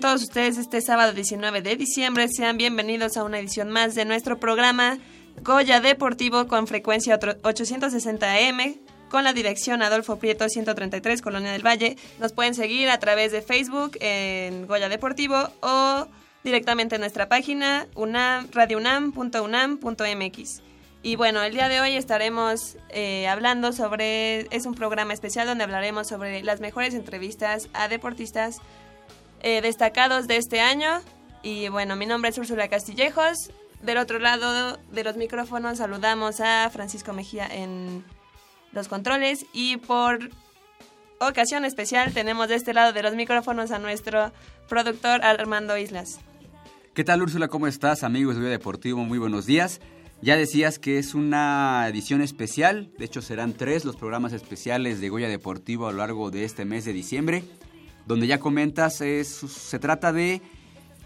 Todos ustedes este sábado 19 de diciembre. Sean bienvenidos a una edición más de nuestro programa Goya Deportivo con frecuencia otro- 860M con la dirección Adolfo Prieto 133 Colonia del Valle. Nos pueden seguir a través de Facebook en Goya Deportivo o directamente en nuestra página unam, radiounam.unam.mx. Y bueno, el día de hoy estaremos eh, hablando sobre, es un programa especial donde hablaremos sobre las mejores entrevistas a deportistas eh, destacados de este año. Y bueno, mi nombre es Úrsula Castillejos. Del otro lado de los micrófonos saludamos a Francisco Mejía en los controles y por ocasión especial tenemos de este lado de los micrófonos a nuestro productor Armando Islas. ¿Qué tal Úrsula? ¿Cómo estás? Amigos de Goya Deportivo, muy buenos días. Ya decías que es una edición especial, de hecho serán tres los programas especiales de Goya Deportivo a lo largo de este mes de diciembre, donde ya comentas, es- se trata de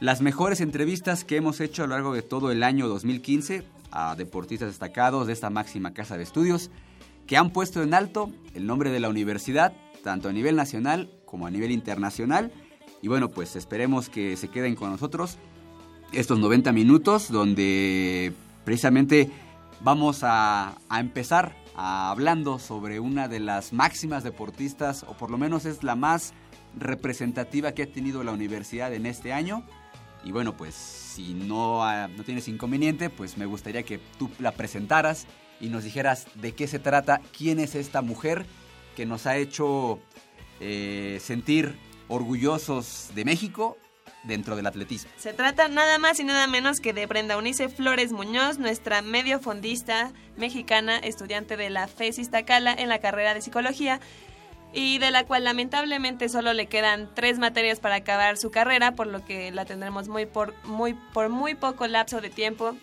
las mejores entrevistas que hemos hecho a lo largo de todo el año 2015 a deportistas destacados de esta máxima casa de estudios que han puesto en alto el nombre de la universidad, tanto a nivel nacional como a nivel internacional. Y bueno, pues esperemos que se queden con nosotros estos 90 minutos donde precisamente vamos a, empezar hablando sobre una de las máximas deportistas, o por lo menos es la más representativa que ha tenido la universidad en este año. Y bueno, pues si no, ah, no tienes inconveniente, pues me gustaría que tú la presentaras y nos dijeras de qué se trata, quién es esta mujer que nos ha hecho eh, sentir orgullosos de México dentro del atletismo. Se trata nada más y nada menos que de Brenda Unice Flores Muñoz, nuestra medio fondista mexicana, estudiante de la FES Iztacala en la carrera de psicología y de la cual lamentablemente solo le quedan tres materias para acabar su carrera, por lo que la tendremos muy por muy por muy poco lapso de tiempo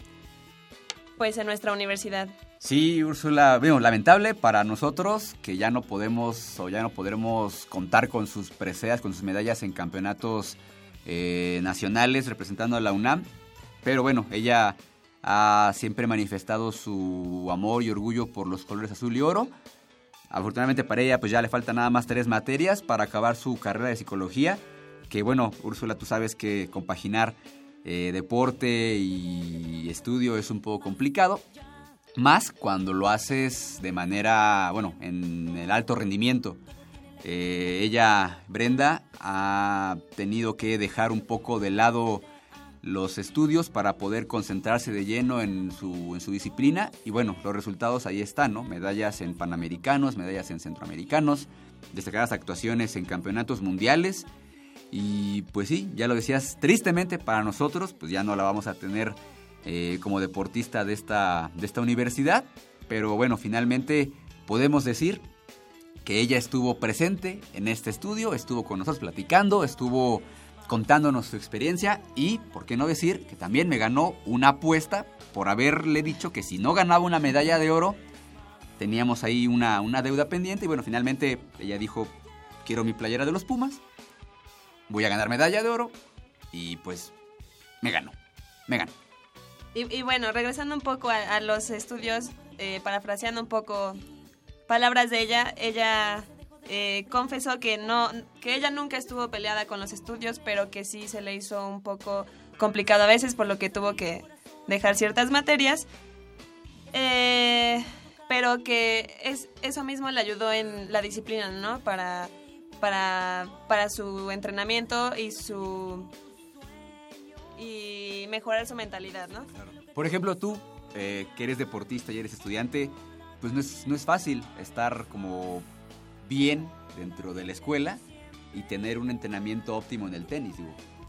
pues en nuestra universidad. Sí, Úrsula, bueno, lamentable para nosotros que ya no podemos o ya no podremos contar con sus preseas, con sus medallas en campeonatos eh, nacionales representando a la UNAM. Pero bueno, ella ha siempre manifestado su amor y orgullo por los colores azul y oro. Afortunadamente para ella pues ya le faltan nada más tres materias para acabar su carrera de psicología. Que bueno, Úrsula, tú sabes que compaginar eh, deporte y estudio es un poco complicado. Más cuando lo haces de manera, bueno, en el alto rendimiento. Eh, ella, Brenda, ha tenido que dejar un poco de lado los estudios para poder concentrarse de lleno en su, en su disciplina. Y bueno, los resultados ahí están, ¿no? Medallas en Panamericanos, medallas en Centroamericanos, destacadas actuaciones en campeonatos mundiales. Y pues sí, ya lo decías, tristemente para nosotros, pues ya no la vamos a tener eh, como deportista de esta, de esta universidad. Pero bueno, finalmente podemos decir que ella estuvo presente en este estudio, estuvo con nosotros platicando, estuvo contándonos su experiencia y, por qué no decir, que también me ganó una apuesta por haberle dicho que si no ganaba una medalla de oro, teníamos ahí una, una deuda pendiente y bueno, finalmente ella dijo, quiero mi playera de los Pumas, voy a ganar medalla de oro y pues me ganó, me ganó. Y, bueno, regresando un poco a, a los estudios, eh, parafraseando un poco palabras de ella, ella eh, confesó que no, que ella nunca estuvo peleada con los estudios, pero que sí se le hizo un poco complicado a veces, por lo que tuvo que dejar ciertas materias. Eh, pero que es, eso mismo le ayudó en la disciplina, ¿no? Para para, para su entrenamiento y su y mejorar su mentalidad, ¿no? Por ejemplo, tú, eh, que eres deportista y eres estudiante, pues no es, no es fácil estar como bien dentro de la escuela y tener un entrenamiento óptimo en el tenis.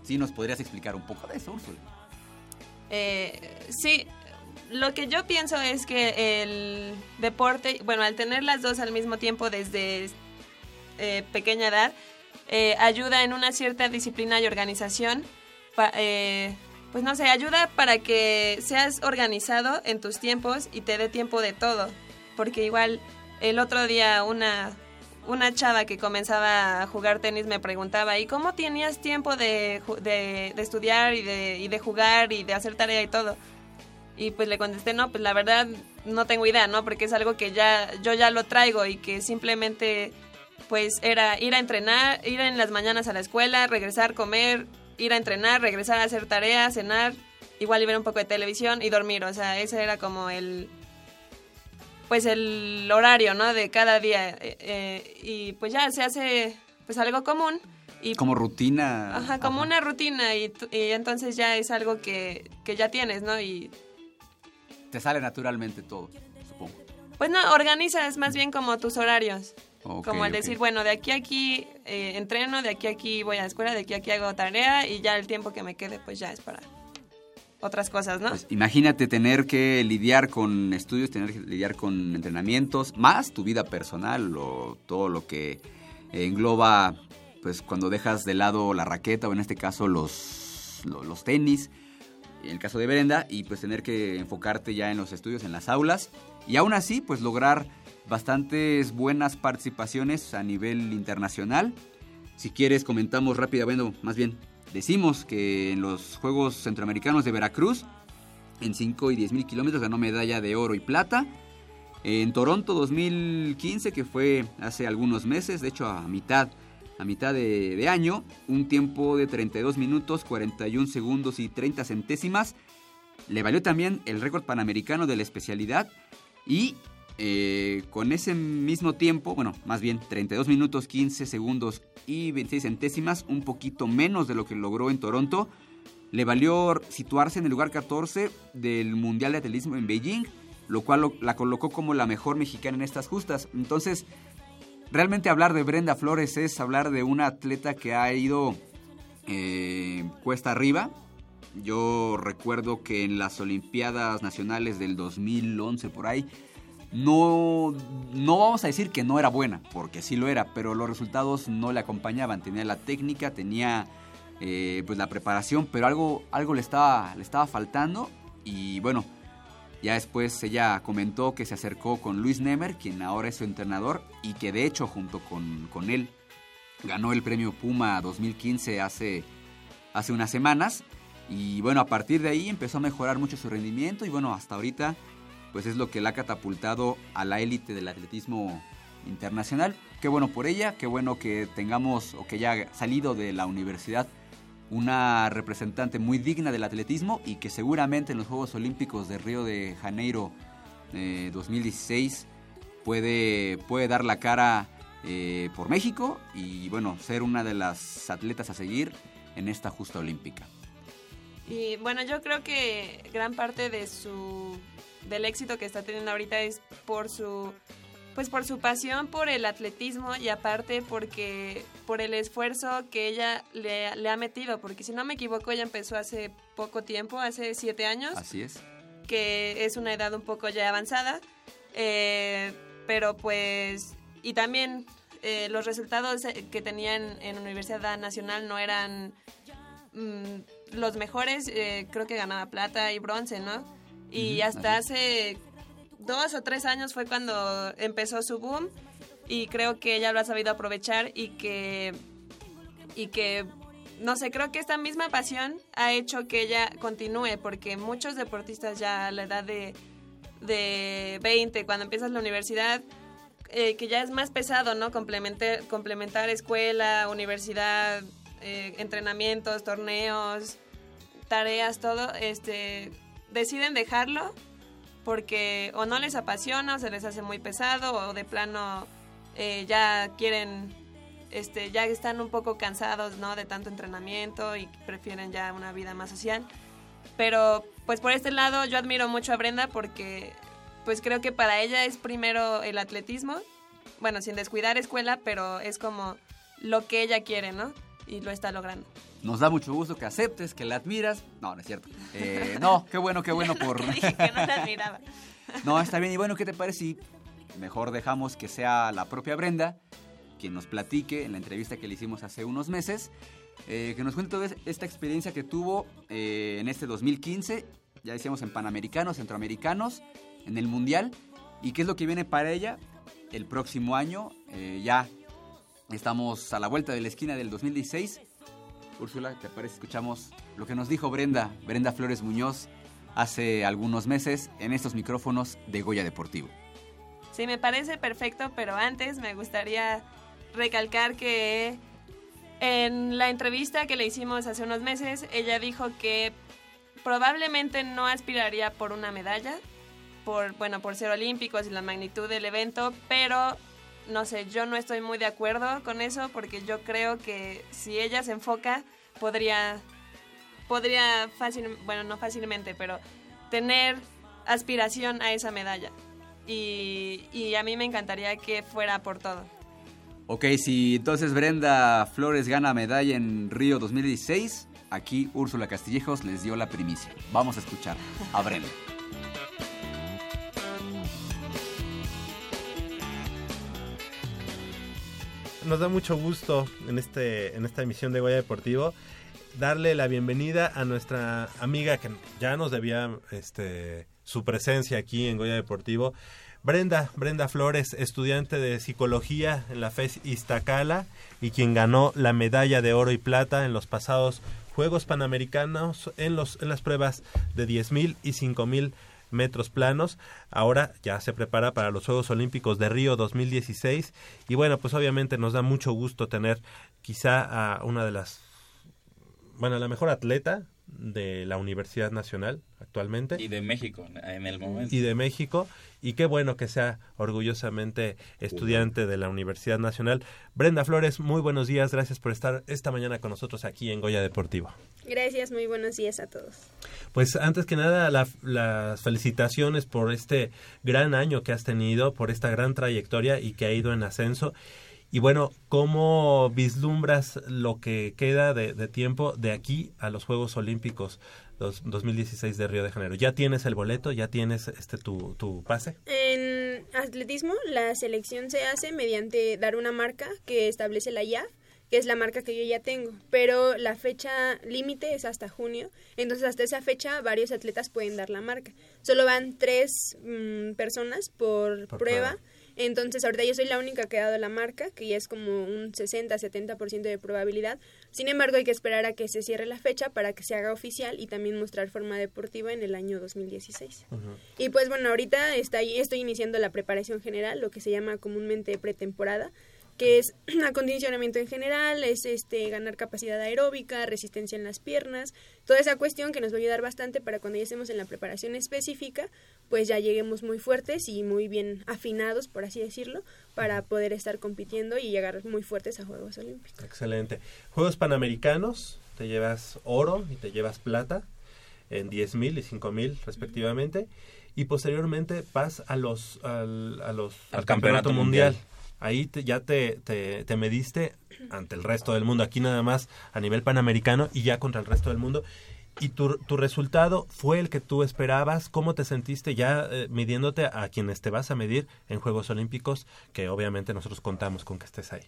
¿sí nos podrías explicar un poco de eso, Úrsula? Eh, sí, lo que yo pienso es que el deporte, bueno, al tener las dos al mismo tiempo desde eh, pequeña edad, eh, ayuda en una cierta disciplina y organización. pues no sé, ayuda para que seas organizado en tus tiempos y te dé tiempo de todo. Porque igual el otro día una, una chava que comenzaba a jugar tenis me preguntaba, ¿y cómo tenías tiempo de, de, de estudiar y de, y de jugar y de hacer tarea y todo? Y pues le contesté, no, pues la verdad no tengo idea, ¿no? Porque es algo que ya yo ya lo traigo y que simplemente pues era ir a entrenar, ir en las mañanas a la escuela, regresar, comer, ir a entrenar, regresar a hacer tareas, cenar, igual y ver un poco de televisión y dormir, o sea, ese era como el pues el horario, ¿no? De cada día eh, eh, y pues ya se hace pues algo común y Como rutina. Ajá, como Ajá. una rutina y, y entonces ya es algo que, que ya tienes, ¿no? Y Te sale naturalmente todo, supongo. pues no, organizas más bien como tus horarios. Como el decir, bueno, de aquí a aquí eh, entreno, de aquí a aquí voy a la escuela, de aquí a aquí hago tarea y ya el tiempo que me quede pues ya es para otras cosas, ¿no? Pues imagínate tener que lidiar con estudios, tener que lidiar con entrenamientos, más tu vida personal o todo lo que engloba, pues cuando dejas de lado la raqueta o en este caso los, lo- los, tenis, en el caso de Brenda, y pues tener que enfocarte ya en los estudios, en las aulas, y aún así pues lograr bastantes buenas participaciones a nivel internacional. Si quieres comentamos rápida, bueno, más bien decimos que en los Juegos Centroamericanos de Veracruz, en 5 y 10 mil kilómetros, ganó medalla de oro y plata. En Toronto 2015, que fue hace algunos meses, de hecho a mitad, a mitad de, de año, un tiempo de 32 minutos, 41 segundos y 30 centésimas. Le valió también el récord panamericano de la especialidad y eh, con ese mismo tiempo, bueno, más bien 32 minutos, 15 segundos y 26 centésimas, un poquito menos de lo que logró en Toronto, le valió situarse en el lugar 14 del Mundial de Atletismo en Beijing, lo cual la colocó como la mejor mexicana en estas justas. Entonces, realmente hablar de Brenda Flores es hablar de una atleta que ha ido eh, cuesta arriba. Yo recuerdo que en las Olimpiadas Nacionales del 2011 por ahí, no, no vamos a decir que no era buena, porque sí lo era, pero los resultados no le acompañaban. Tenía la técnica, tenía eh, pues la preparación, pero algo, algo le, estaba, le estaba faltando. Y bueno, ya después ella comentó que se acercó con Luis Nemer, quien ahora es su entrenador, y que de hecho junto con, con él ganó el premio Puma 2015 hace, hace unas semanas. Y bueno, a partir de ahí empezó a mejorar mucho su rendimiento y bueno, hasta ahorita pues es lo que la ha catapultado a la élite del atletismo internacional. Qué bueno por ella, qué bueno que tengamos o que haya salido de la universidad una representante muy digna del atletismo y que seguramente en los Juegos Olímpicos de Río de Janeiro eh, 2016 puede, puede dar la cara eh, por México y bueno, ser una de las atletas a seguir en esta justa olímpica. Y bueno, yo creo que gran parte de su del éxito que está teniendo ahorita es por su pues por su pasión por el atletismo y aparte porque por el esfuerzo que ella le, le ha metido, porque si no me equivoco ella empezó hace poco tiempo, hace siete años, Así es. que es una edad un poco ya avanzada, eh, pero pues y también eh, los resultados eh, que tenían en Universidad Nacional no eran mm, los mejores, eh, creo que ganaba plata y bronce, ¿no? Y hasta así hace dos o tres años fue cuando empezó su boom y creo que ella lo ha sabido aprovechar y que y que no sé, creo que esta misma pasión ha hecho que ella continúe porque muchos deportistas ya a la edad de de 20, cuando empiezas la universidad, eh, que ya es más pesado, ¿no? Complementar, complementar escuela, universidad, eh, entrenamientos, torneos, tareas, todo, este, deciden dejarlo porque o no les apasiona o se les hace muy pesado o de plano eh, ya quieren este, ya están un poco cansados, ¿no? De tanto entrenamiento y prefieren ya una vida más social. Pero, pues por este lado, yo admiro mucho a Brenda porque, pues creo que para ella es primero el atletismo. Bueno, sin descuidar escuela, pero es como lo que ella quiere, ¿no? Y lo está logrando. Nos da mucho gusto que aceptes, que la admiras. No, no es cierto. Eh, no, qué bueno, qué bueno por... Dije que no la admiraba. No, está bien. Y bueno, ¿qué te parece si mejor dejamos que sea la propia Brenda quien nos platique en la entrevista que le hicimos hace unos meses, eh, que nos cuente toda esta experiencia que tuvo eh, en este 2015, ya decíamos en Panamericanos, Centroamericanos, en el Mundial, y qué es lo que viene para ella el próximo año. Ya estamos a la vuelta de la esquina del 2016. Úrsula, ¿te parece? Escuchamos lo que nos dijo Brenda, Brenda Flores Muñoz, hace algunos meses en estos micrófonos de Goya Deportivo. Sí, me parece perfecto, pero antes me gustaría recalcar que en la entrevista que le hicimos hace unos meses, ella dijo que probablemente no aspiraría por una medalla, por bueno, por ser olímpicos y la magnitud del evento, pero no sé, yo no estoy muy de acuerdo con eso porque yo creo que si ella se enfoca podría podría fácil, bueno, no fácilmente, pero tener aspiración a esa medalla. Y, y a mí me encantaría que fuera por todo. Ok, si entonces Brenda Flores gana medalla en Río 2016, aquí Úrsula Castillejos les dio la primicia. Vamos a escuchar a Brenda. Nos da mucho gusto en, este, en esta emisión de Goya Deportivo darle la bienvenida a nuestra amiga que ya nos debía este, su presencia aquí en Goya Deportivo. Brenda, Brenda Flores, estudiante de psicología en la FES Iztacala y quien ganó la medalla de oro y plata en los pasados Juegos Panamericanos en, los, en las pruebas de 10.000 y 5.000 metros planos. Ahora ya se prepara para los Juegos Olímpicos de Río 2016 y bueno, pues obviamente nos da mucho gusto tener quizá a una de las, bueno, la mejor atleta de la Universidad Nacional actualmente. Y de México en el momento. Y de México. Y qué bueno que sea orgullosamente estudiante de la Universidad Nacional. Brenda Flores, muy buenos días. Gracias por estar esta mañana con nosotros aquí en Goya Deportivo. Gracias, muy buenos días a todos. Pues antes que nada, las felicitaciones por este gran año que has tenido, por esta gran trayectoria y que ha ido en ascenso. Y bueno, ¿cómo vislumbras lo que queda de, tiempo de aquí a los Juegos Olímpicos 2016 de Río de Janeiro? ¿Ya tienes el boleto? ¿Ya tienes este tu, tu pase? En atletismo, la selección se hace mediante dar una marca que establece la IAF que es la marca que yo ya tengo, pero la fecha límite es hasta junio, entonces hasta esa fecha varios atletas pueden dar la marca. Solo van tres mm, personas por, prueba entonces, ahorita yo soy la única que ha dado la marca, que ya es como un 60-70% de probabilidad. Sin embargo, hay que esperar a que se cierre la fecha para que se haga oficial y también mostrar forma deportiva en el año 2016. Y pues bueno, ahorita está, estoy iniciando la preparación general, lo que se llama comúnmente pretemporada que es acondicionamiento en general, es este ganar capacidad aeróbica, resistencia en las piernas, toda esa cuestión que nos va a ayudar bastante para cuando ya estemos en la preparación específica, pues ya lleguemos muy fuertes y muy bien afinados, por así decirlo, para poder estar compitiendo y llegar muy fuertes a Juegos Olímpicos. Excelente. Juegos Panamericanos, te llevas oro y te llevas plata en 10.000 y 5.000 respectivamente y posteriormente vas a los al, a los al, campeonato, mundial ahí ya te, te, mediste ante el resto del mundo, aquí nada más a nivel panamericano y ya contra el resto del mundo. ¿Y tu, tu resultado fue el que tú esperabas? ¿Cómo te sentiste ya eh, midiéndote a quienes te vas a medir en Juegos Olímpicos? Que obviamente nosotros contamos con que estés ahí.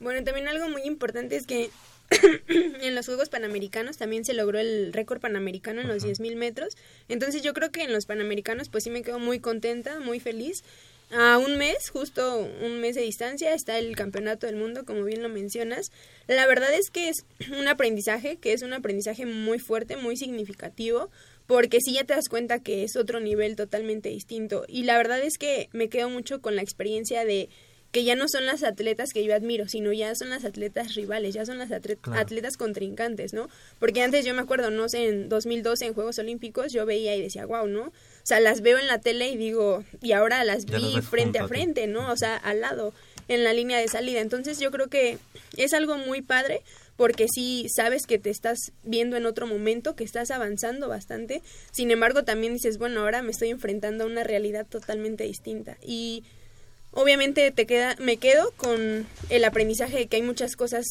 Bueno, también algo muy importante es que en los Juegos Panamericanos también se logró el récord panamericano en los 10.000 metros. Entonces yo creo que en los Panamericanos pues sí me quedo muy contenta, muy feliz a un mes, justo un mes de distancia, está el Campeonato del Mundo, como bien lo mencionas. La verdad es que es un aprendizaje, que es un aprendizaje muy fuerte, muy significativo, porque sí ya te das cuenta que es otro nivel totalmente distinto. Y la verdad es que me quedo mucho con la experiencia de que ya no son las atletas que yo admiro, sino ya son las atletas rivales, ya son las atletas contrincantes, ¿no? Porque antes yo me acuerdo, no sé, en 2012 en Juegos Olímpicos yo veía y decía, wow, ¿no? O sea, las veo en la tele y digo, y ahora las vi frente a frente, ¿no? O sea, al lado, en la línea de salida. Entonces yo creo que es algo muy padre porque sí sabes que te estás viendo en otro momento, que estás avanzando bastante. Sin embargo, también dices, bueno, ahora me estoy enfrentando a una realidad totalmente distinta. Y obviamente te queda, me quedo con el aprendizaje de que hay muchas cosas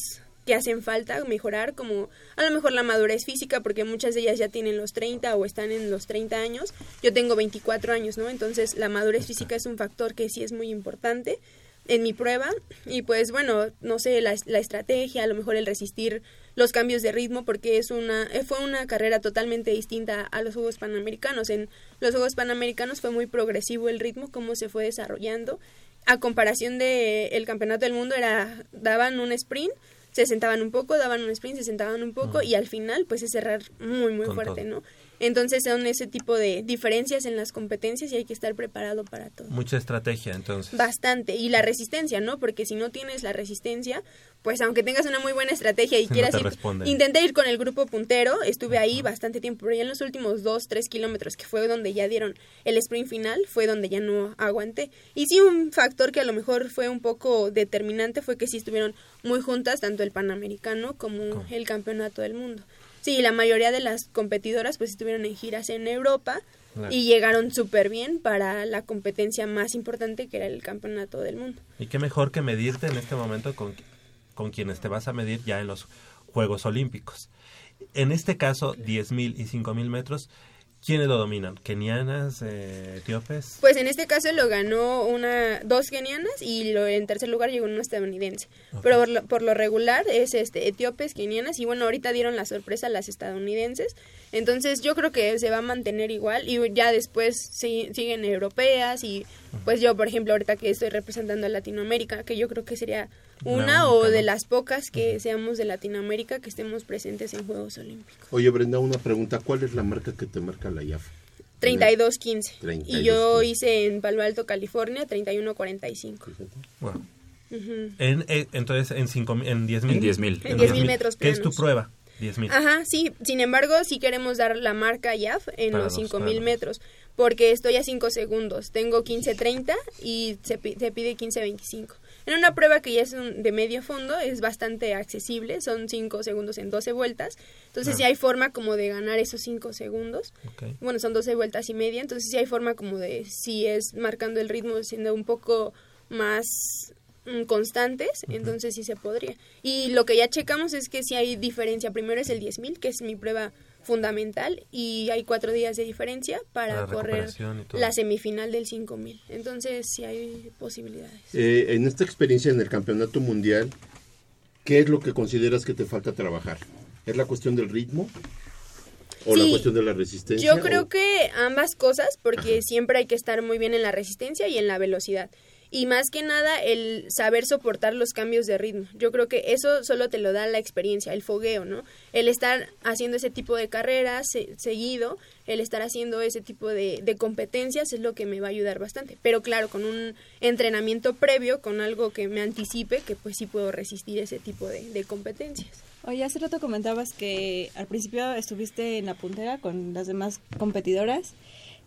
que hacen falta mejorar, como a lo mejor la madurez física, porque muchas de ellas ya tienen los 30 o están en los 30 años. Yo tengo 24 años, ¿no? Entonces la madurez física es un factor que sí es muy importante en mi prueba y pues bueno, no sé, la, la, estrategia, a lo mejor el resistir los cambios de ritmo porque es una eh, fue una carrera totalmente distinta a los Juegos Panamericanos. En los Juegos Panamericanos fue muy progresivo el ritmo cómo se fue desarrollando a comparación de el Campeonato del Mundo era daban un sprint se sentaban un poco, daban un sprint, se sentaban un poco y al final pues es cerrar muy muy fuerte, ¿no? Entonces son ese tipo de diferencias en las competencias y hay que estar preparado para todo. Mucha estrategia, entonces. Bastante. Y la resistencia, ¿no? Porque si no tienes la resistencia, pues aunque tengas una muy buena estrategia y quieras ir, intenté ir con el grupo puntero, estuve ahí bastante tiempo, pero ya en los últimos dos, tres kilómetros, que fue donde ya dieron el sprint final, fue donde ya no aguanté. Y sí, un factor que a lo mejor fue un poco determinante fue que sí estuvieron muy juntas, tanto el Panamericano como el Campeonato del Mundo. Sí, la mayoría de las competidoras pues estuvieron en giras en Europa y llegaron súper bien para la competencia más importante que era el Campeonato del Mundo. Y qué mejor que medirte en este momento con, con quienes te vas a medir ya en los Juegos Olímpicos. En este caso, 10.000 y 5.000 metros, ¿Quiénes lo dominan? ¿Kenianas? Eh, ¿Etíopes? Pues en este caso lo ganó una dos kenianas y lo, en tercer lugar llegó una estadounidense. Pero por lo, por lo, regular es este etíopes, kenianas y bueno, ahorita dieron la sorpresa a las estadounidenses. Entonces yo creo que se va a mantener igual y ya después siguen europeas y pues yo, por ejemplo, ahorita que estoy representando a Latinoamérica, que yo creo que sería una o de las pocas que seamos de Latinoamérica que estemos presentes en Juegos Olímpicos. Oye, Brenda, una pregunta. ¿Cuál es la marca que te marca la IAF? 32.15. Y yo hice en Palo Alto, California, 31.45. Wow. en, eh, entonces, en, cinco, en 10.000. En 10.000. En 10.000 metros ¿Qué es tu prueba? 10.000. Ajá, sí. Sin embargo, sí queremos dar la marca IAF en los 5.000 metros porque estoy a 5 segundos. Tengo 15.30 y se, se pide 15.25. En una prueba que ya es de medio fondo es bastante accesible, son 5 segundos en 12 vueltas. Entonces si sí hay forma como de ganar esos 5 segundos. Bueno, son 12 vueltas y media, entonces sí hay forma como de, si es marcando el ritmo, siendo un poco más mm, constantes, entonces sí se podría. Y lo que ya checamos es que si hay diferencia. Primero es el 10.000, que es mi prueba fundamental y hay cuatro días de diferencia para, correr la semifinal del 5000. Entonces sí hay posibilidades. Eh, en esta experiencia en el campeonato mundial, ¿qué es lo que consideras que te falta trabajar? ¿Es la cuestión del ritmo? ¿O la cuestión de la resistencia? Yo creo que ambas cosas, porque siempre hay que estar muy bien en la resistencia y en la velocidad y más que nada el saber soportar los cambios de ritmo. Yo creo que eso solo te lo da la experiencia, el fogueo, ¿no? El estar haciendo ese tipo de carreras seguido, el estar haciendo ese tipo de, competencias es lo que me va a ayudar bastante. Pero claro, con un entrenamiento previo, con algo que me anticipe, que pues sí puedo resistir ese tipo de, de competencias. Oye, hace rato comentabas que al principio estuviste en la puntera con las demás competidoras.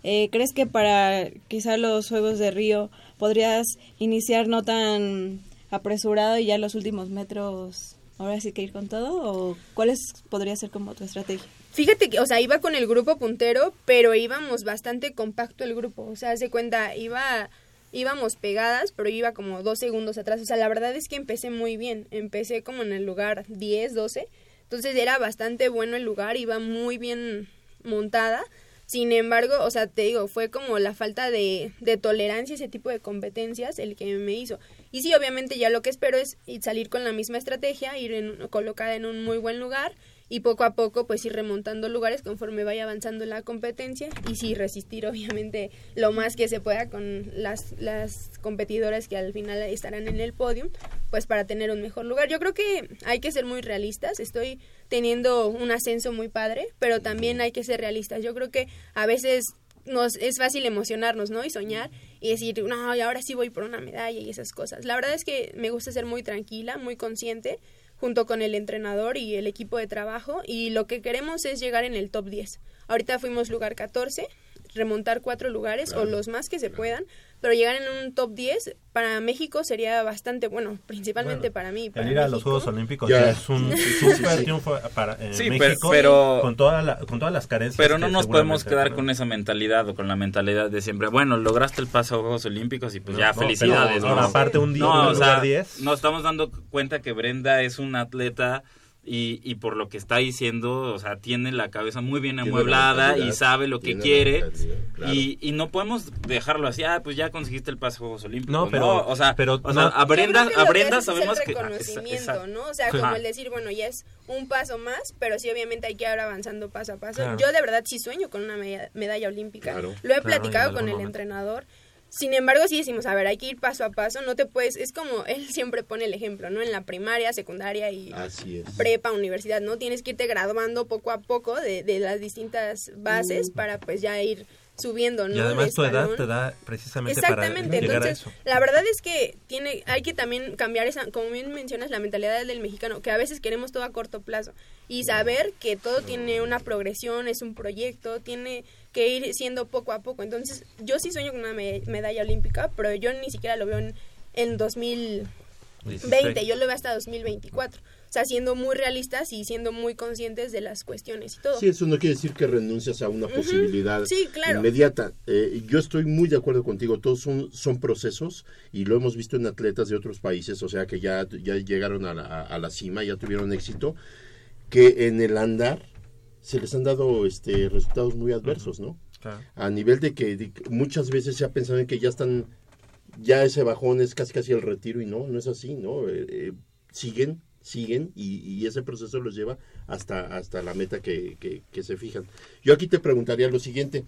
Eh, ¿Crees que para quizá los Juegos de Río podrías iniciar no tan apresurado y ya los últimos metros ahora sí que ir con todo? ¿O cuál podría ser como tu estrategia? Fíjate que, o sea, iba con el grupo puntero, pero íbamos bastante compacto el grupo. O sea, se cuenta, iba, íbamos pegadas, pero iba como dos segundos atrás. O sea, la verdad es que empecé muy bien. Empecé como en el lugar 10, 12. Entonces era bastante bueno el lugar, iba muy bien montada. Sin embargo, o sea, te digo, fue como la falta de, de tolerancia ese tipo de competencias el que me hizo. Y sí, obviamente ya lo que espero es salir con la misma estrategia, ir en, colocada en un muy buen lugar y poco a poco pues ir remontando lugares conforme vaya avanzando la competencia y sí resistir obviamente lo más que se pueda con las, las competidoras que al final estarán en el podio pues para tener un mejor lugar. Yo creo que hay que ser muy realistas, estoy teniendo un ascenso muy padre, pero también hay que ser realistas. Yo creo que a veces nos es fácil emocionarnos, ¿no? Y soñar y decir, no, y ahora sí voy por una medalla y esas cosas. La verdad es que me gusta ser muy tranquila, muy consciente junto con el entrenador y el equipo de trabajo y lo que queremos es llegar en el top 10. Ahorita fuimos lugar 14, remontar cuatro lugares o los más que se puedan pero llegar en un top 10 para México sería bastante bueno, principalmente Bueno, para mí. Para El ir a los. Juegos Olímpicos es un super triunfo para en Sí, pero- México pero- con, toda la- con todas las carencias. Pero no nos podemos quedar con esa mentalidad o con la mentalidad de siempre, bueno, lograste el paso a Juegos Olímpicos y pues No, ya, no, pero felicidades. aparte un día, No, un o lugar sea, 10. nos estamos dando cuenta que Brenda es una atleta y, y por lo que está diciendo, o sea, tiene la cabeza muy bien amueblada y sabe lo que quiere. claro. Y, y no podemos dejarlo así, ah, pues ya conseguiste el pase a Juegos Olímpicos. No, pero- o sea, pero o sea, no- a Brenda, que es sabemos el que... ah, reconocimiento. ¿no? O sea, Ajá. como el decir, bueno, ya es un paso más, pero sí obviamente hay que ir avanzando paso a paso. Claro. Yo de verdad sí sueño con una medalla, medalla olímpica. Claro. Lo he Claro, platicado con el momento. entrenador. Sin embargo, sí decimos, a ver, hay que ir paso a paso, no te puedes, es como él siempre pone el ejemplo, ¿no? En la primaria, secundaria y Así es. prepa, universidad, ¿no? Tienes que irte graduando poco a poco de, de las distintas bases para pues ya ir subiendo, ¿no? Y además De tu edad te da precisamente Exactamente, para llegar entonces a eso. la verdad es que tiene, hay que también cambiar esa, como bien mencionas, la mentalidad del mexicano, que a veces queremos todo a corto plazo y saber que todo tiene una progresión, es un proyecto, tiene que ir siendo poco a poco. Entonces yo sí sueño con una me- medalla olímpica, pero yo ni siquiera lo veo en, en 2020, 16. yo lo veo hasta 2024. O sea, siendo muy realistas y siendo muy conscientes de las cuestiones y todo. Sí, eso no quiere decir que renuncias a una posibilidad Sí, claro. inmediata. Eh, yo estoy muy de acuerdo contigo, todos son, son procesos y lo hemos visto en atletas de otros países, o sea que ya, ya llegaron a la, a la cima, ya tuvieron éxito, que en el andar se les han dado este, resultados muy adversos, ¿no? Claro. A nivel de que, de que muchas veces se ha pensado en que ya están, ya ese bajón es casi casi el retiro y no, no es así, ¿no? Eh, eh, siguen, siguen y, y ese proceso los lleva hasta, hasta la meta que, que- que se fijan. Yo aquí te preguntaría lo siguiente,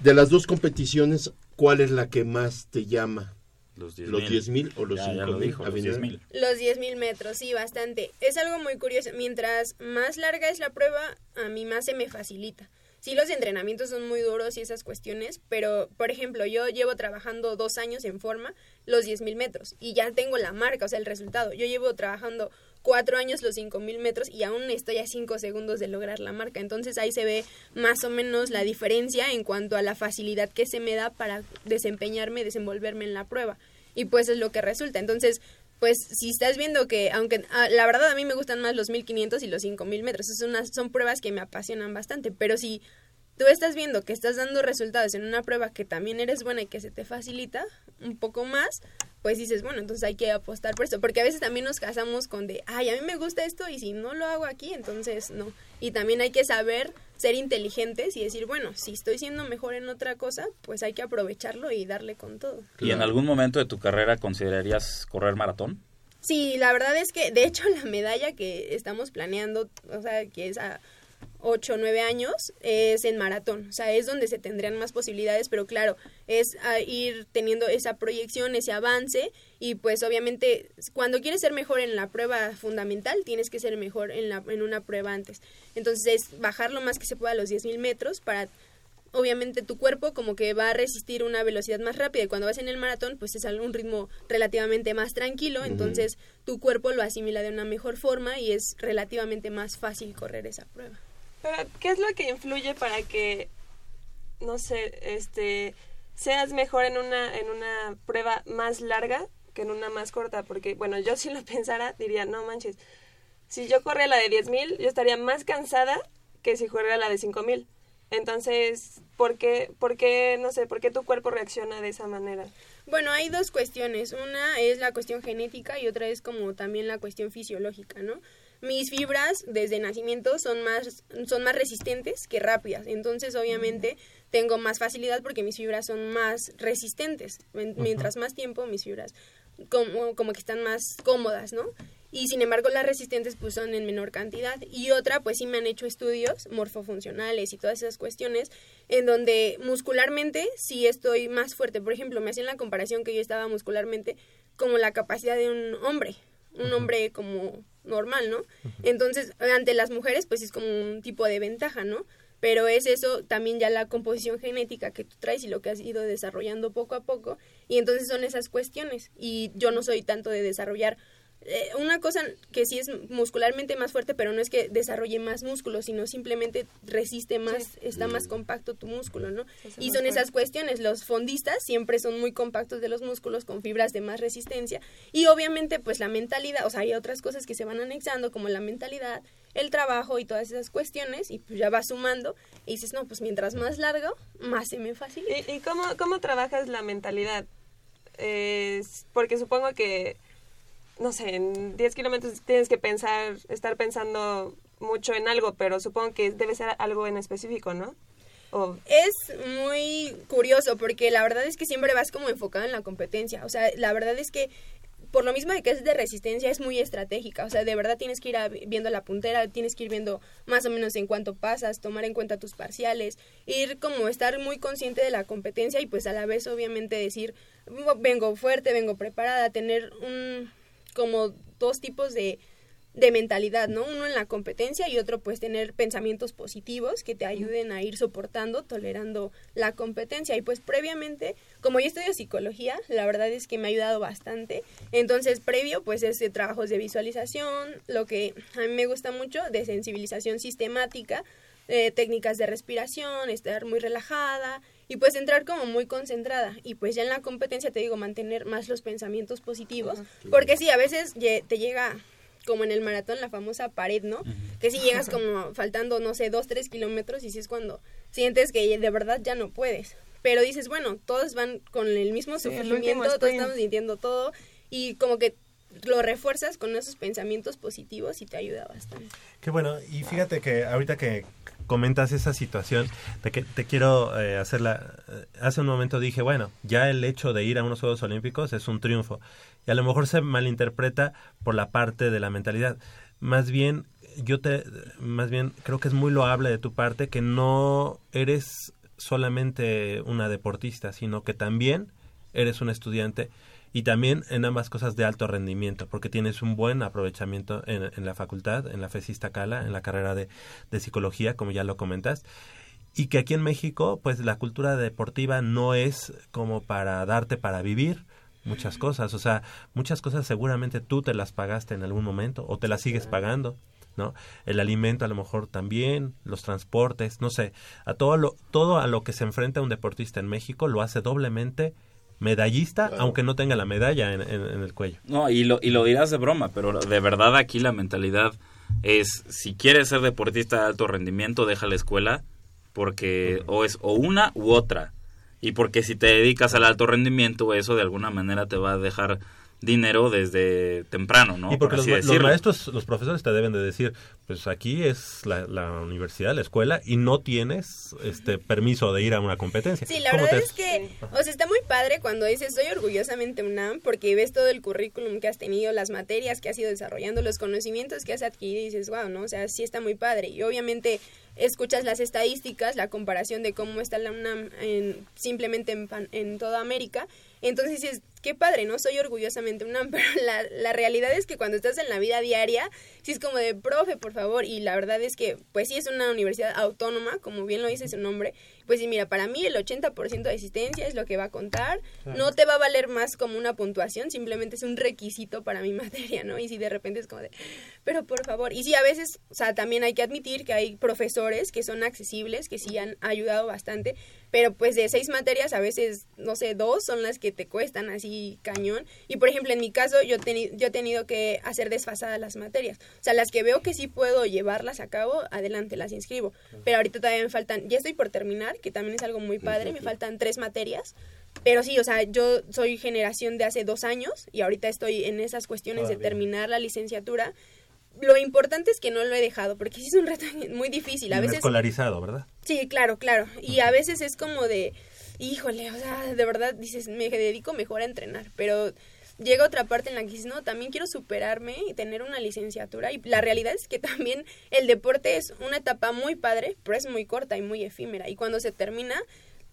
de las dos competiciones, ¿cuál es la que más te llama? Los ¿Los 10.000 o los Ya, ya 5.000? lo dijo, los Avenida? 10.000. Los 10.000 metros, sí, bastante. Es algo muy curioso. Mientras más larga es la prueba, a mí más se me facilita. Sí, los entrenamientos son muy duros y esas cuestiones, pero, por ejemplo, yo llevo trabajando dos años en forma los 10.000 metros y ya tengo la marca, o sea, el resultado. Yo llevo trabajando cuatro años los 5.000 metros y aún estoy a cinco segundos de lograr la marca. Entonces ahí se ve más o menos la diferencia en cuanto a la facilidad que se me da para desempeñarme, desenvolverme en la prueba. Y pues es lo que resulta. Entonces, pues si estás viendo que, aunque ah, la verdad a mí me gustan más los 1500 y los 5000 metros, es unas, son pruebas que me apasionan bastante, pero si tú estás viendo que estás dando resultados en una prueba que también eres buena y que se te facilita un poco más, pues dices, bueno, entonces hay que apostar por esto, porque a veces también nos casamos con de, ay, a mí me gusta esto y si no lo hago aquí, entonces no. Y también hay que saber ser inteligentes y decir, bueno, si estoy siendo mejor en otra cosa, pues hay que aprovecharlo y darle con todo. ¿Y en algún momento de tu carrera considerarías correr maratón? Sí, la verdad es que, de hecho, la medalla que estamos planeando, o sea, que es a 8 o 9 años, es en maratón. O sea, es donde se tendrían más posibilidades, pero claro, es a ir teniendo esa proyección, ese avance, y pues obviamente, cuando quieres ser mejor en la prueba fundamental, tienes que ser mejor en, la, en una prueba antes. Entonces, es bajar lo más que se pueda a los 10.000 metros para obviamente tu cuerpo como que va a resistir una velocidad más rápida y cuando vas en el maratón pues es a un ritmo relativamente más tranquilo, entonces tu cuerpo lo asimila de una mejor forma y es relativamente más fácil correr esa prueba. Pero, ¿qué es lo que influye para que, no sé, este, seas mejor en una, en una prueba más larga que en una más corta? Porque, bueno, yo si lo pensara, diría, no manches, si yo corría la de 10.000, yo estaría más cansada que si corriera la de 5.000. Entonces, ¿por qué, por qué, no sé, por qué tu cuerpo reacciona de esa manera? Bueno, hay dos cuestiones. Una es la cuestión genética y otra es como también la cuestión fisiológica, ¿no? Mis fibras desde nacimiento son más, son más resistentes que rápidas. Entonces, obviamente, tengo más facilidad porque mis fibras son más resistentes. Mientras más tiempo, mis fibras como, como que están más cómodas, ¿no? Y sin embargo, las resistentes pues son en menor cantidad. Y otra, pues sí me han hecho estudios morfofuncionales y todas esas cuestiones en donde muscularmente sí estoy más fuerte. Por ejemplo, me hacían la comparación que yo estaba muscularmente como la capacidad de un hombre, un hombre como normal, ¿no? Entonces, ante las mujeres, pues es como un tipo de ventaja, ¿no? Pero es eso también ya la composición genética que tú traes y lo que has ido desarrollando poco a poco. Y entonces son esas cuestiones. Y yo no soy tanto de desarrollar eh, una cosa que sí es muscularmente más fuerte, pero no es que desarrolle más músculo, sino simplemente resiste más, está más compacto tu músculo, ¿no? Y son esas cuestiones. Los fondistas siempre son muy compactos de los músculos con fibras de más resistencia. Y obviamente, pues la mentalidad, o sea, hay otras cosas que se van anexando, como la mentalidad, el trabajo y todas esas cuestiones, y pues ya vas sumando. Y dices, no, pues mientras más largo, más se me facilita. ¿Y, y cómo, cómo trabajas la mentalidad? Eh, porque supongo que, no sé, en 10 kilómetros tienes que pensar, estar pensando mucho en algo, pero supongo que debe ser algo en específico, ¿no? Es muy curioso porque la verdad es que siempre vas como enfocado en la competencia. O sea, la verdad es que por lo mismo de que es de resistencia es muy estratégica. O sea, de verdad tienes que ir a- viendo la puntera, tienes que ir viendo más o menos en cuánto pasas, tomar en cuenta tus parciales, ir como estar muy consciente de la competencia y pues a la vez obviamente decir, vengo fuerte, vengo preparada, tener un como dos tipos de de mentalidad, ¿no? Uno en la competencia y otro pues tener pensamientos positivos que te ayuden a ir soportando, tolerando la competencia. Y pues previamente, como yo estudio psicología, la verdad es que me ha ayudado bastante. Entonces, previo pues es de trabajos de visualización, lo que a mí me gusta mucho, de sensibilización sistemática, eh, técnicas de respiración, estar muy relajada y pues entrar como muy concentrada y pues ya en la competencia te digo mantener más los pensamientos positivos. Porque sí a veces te llega como en el maratón la famosa pared no que si llegas como faltando no sé dos tres kilómetros y si es cuando sientes que de verdad ya no puedes. Pero dices bueno todos van con el mismo Sí, el sufrimiento todos estamos sintiendo todo y como que lo refuerzas con esos pensamientos positivos y te ayuda bastante. Qué bueno, y fíjate que ahorita que comentas esa situación, de que te quiero eh, hacer la... eh, Hace un momento dije, bueno, ya el hecho de ir a unos Juegos Olímpicos es un triunfo. Y a lo mejor se malinterpreta por la parte de la mentalidad. Más bien, yo te... Más bien, creo que es muy loable de tu parte que no eres solamente una deportista, sino que también eres un estudiante y también en ambas cosas de alto rendimiento, porque tienes un buen aprovechamiento en, en la facultad, en la FESI Iztacala, en la carrera de, de psicología, como ya lo comentas, y que aquí en México, pues la cultura deportiva no es como para darte para vivir muchas cosas, o sea, muchas cosas seguramente tú te las pagaste en algún momento o te las sigues pagando. ¿no? El alimento a lo mejor también, los transportes, no sé, a todo lo, todo a lo que se enfrenta un deportista en México lo hace doblemente medallista, Claro. aunque no tenga la medalla en, en- en el cuello. No, y lo, y lo dirás de broma, pero de verdad aquí la mentalidad es, si quieres ser deportista de alto rendimiento, deja la escuela, porque o es o una u otra. Y porque si te dedicas al alto rendimiento, eso de alguna manera te va a dejar dinero desde temprano, ¿no? y porque Por los, maestros, los profesores te deben de decir, pues aquí es la, la universidad, la escuela, y no tienes este permiso de ir a una competencia. Sí, la ¿Cómo verdad te- es que, o sea, está muy padre cuando dices soy orgullosamente UNAM porque ves todo el currículum que has tenido, las materias que has ido desarrollando, los conocimientos que has adquirido y dices, wow, ¿no? O sea, sí está muy padre. Y obviamente escuchas las estadísticas, la comparación de cómo está la UNAM en, simplemente en, pan- en toda América. Entonces dices, qué padre, ¿no? Soy orgullosamente UNAM, pero la, la realidad es que cuando estás en la vida diaria, sí es como de, profe, por favor, y la verdad es que, pues sí es una universidad autónoma, como bien lo dice su nombre, pues sí, mira, para mí el 80% de asistencia es lo que va a contar, no te va a valer más como una puntuación, simplemente es un requisito para mi materia, ¿no? Y si de repente es como de, pero por favor, y sí, a veces, o sea, también hay que admitir que hay profesores que son accesibles, que sí han ayudado bastante, pero pues de seis materias a veces, no sé, dos son las que te cuestan así cañón. Y por ejemplo, en mi caso yo, yo he tenido que hacer desfasadas las materias. O sea, las que veo que sí puedo llevarlas a cabo, adelante, las inscribo. Pero ahorita todavía me faltan, ya estoy por terminar, que también es algo muy padre, me faltan tres materias. Pero sí, o sea, yo soy generación de hace dos años y ahorita estoy en esas cuestiones de terminar la licenciatura. Lo importante es que no lo he dejado, porque sí es un reto muy difícil. A veces escolarizado, ¿verdad? Sí, claro, claro. Y a veces es como de, híjole, o sea, de verdad dices, me dedico mejor a entrenar, pero llega otra parte en la que dices, no, también quiero superarme y tener una licenciatura. Y la realidad es que también el deporte es una etapa muy padre, pero es muy corta y muy efímera. Y cuando se termina,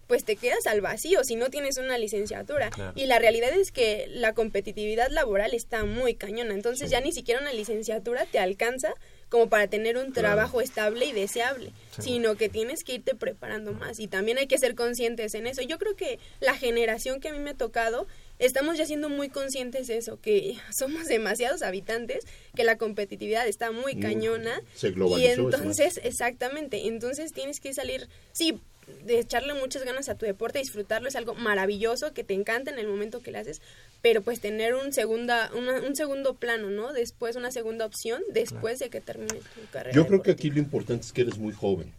pues te quedas al vacío si no tienes una licenciatura. Claro. Y la realidad es que la competitividad laboral está muy cañona. Entonces ya ni siquiera una licenciatura te alcanza como para tener un trabajo estable y deseable, sino que tienes que irte preparando más. Y también hay que ser conscientes en eso. Yo creo que la generación que a mí me ha tocado estamos ya siendo muy conscientes de eso, que somos demasiados habitantes, que la competitividad está muy cañona. se y globalizó, entonces, exactamente, entonces tienes que salir, sí, de echarle muchas ganas a tu deporte, disfrutarlo, es algo maravilloso, que te encanta en el momento que lo haces, pero pues tener un, segunda, una- un segundo plano, ¿no? Después una segunda opción, después de que termine tu carrera. Yo creo que aquí lo importante es que eres muy joven.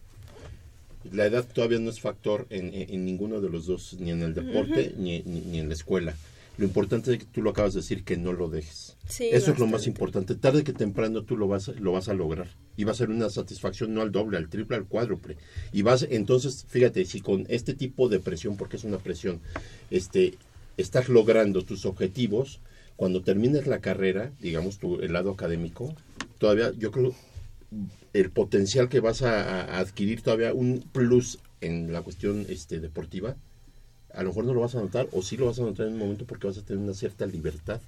La edad todavía no es factor en, en- en ninguno de los dos, ni en el deporte ni, ni- ni en la escuela. Lo importante es que tú lo acabas de decir, que no lo dejes. Sí, Eso es lo más importante. Tarde que temprano tú lo vas, a- lo vas a lograr. Y va a ser una satisfacción no al doble, al triple, al cuádruple. Y vas, entonces, fíjate, si con este tipo de presión, porque es una presión, este, estás logrando tus objetivos, cuando termines la carrera, digamos, tu, el lado académico, todavía yo creo el potencial que vas a, adquirir todavía un plus en la cuestión este, deportiva, a lo mejor no lo vas a notar o sí lo vas a notar en un momento porque vas a tener una cierta libertad,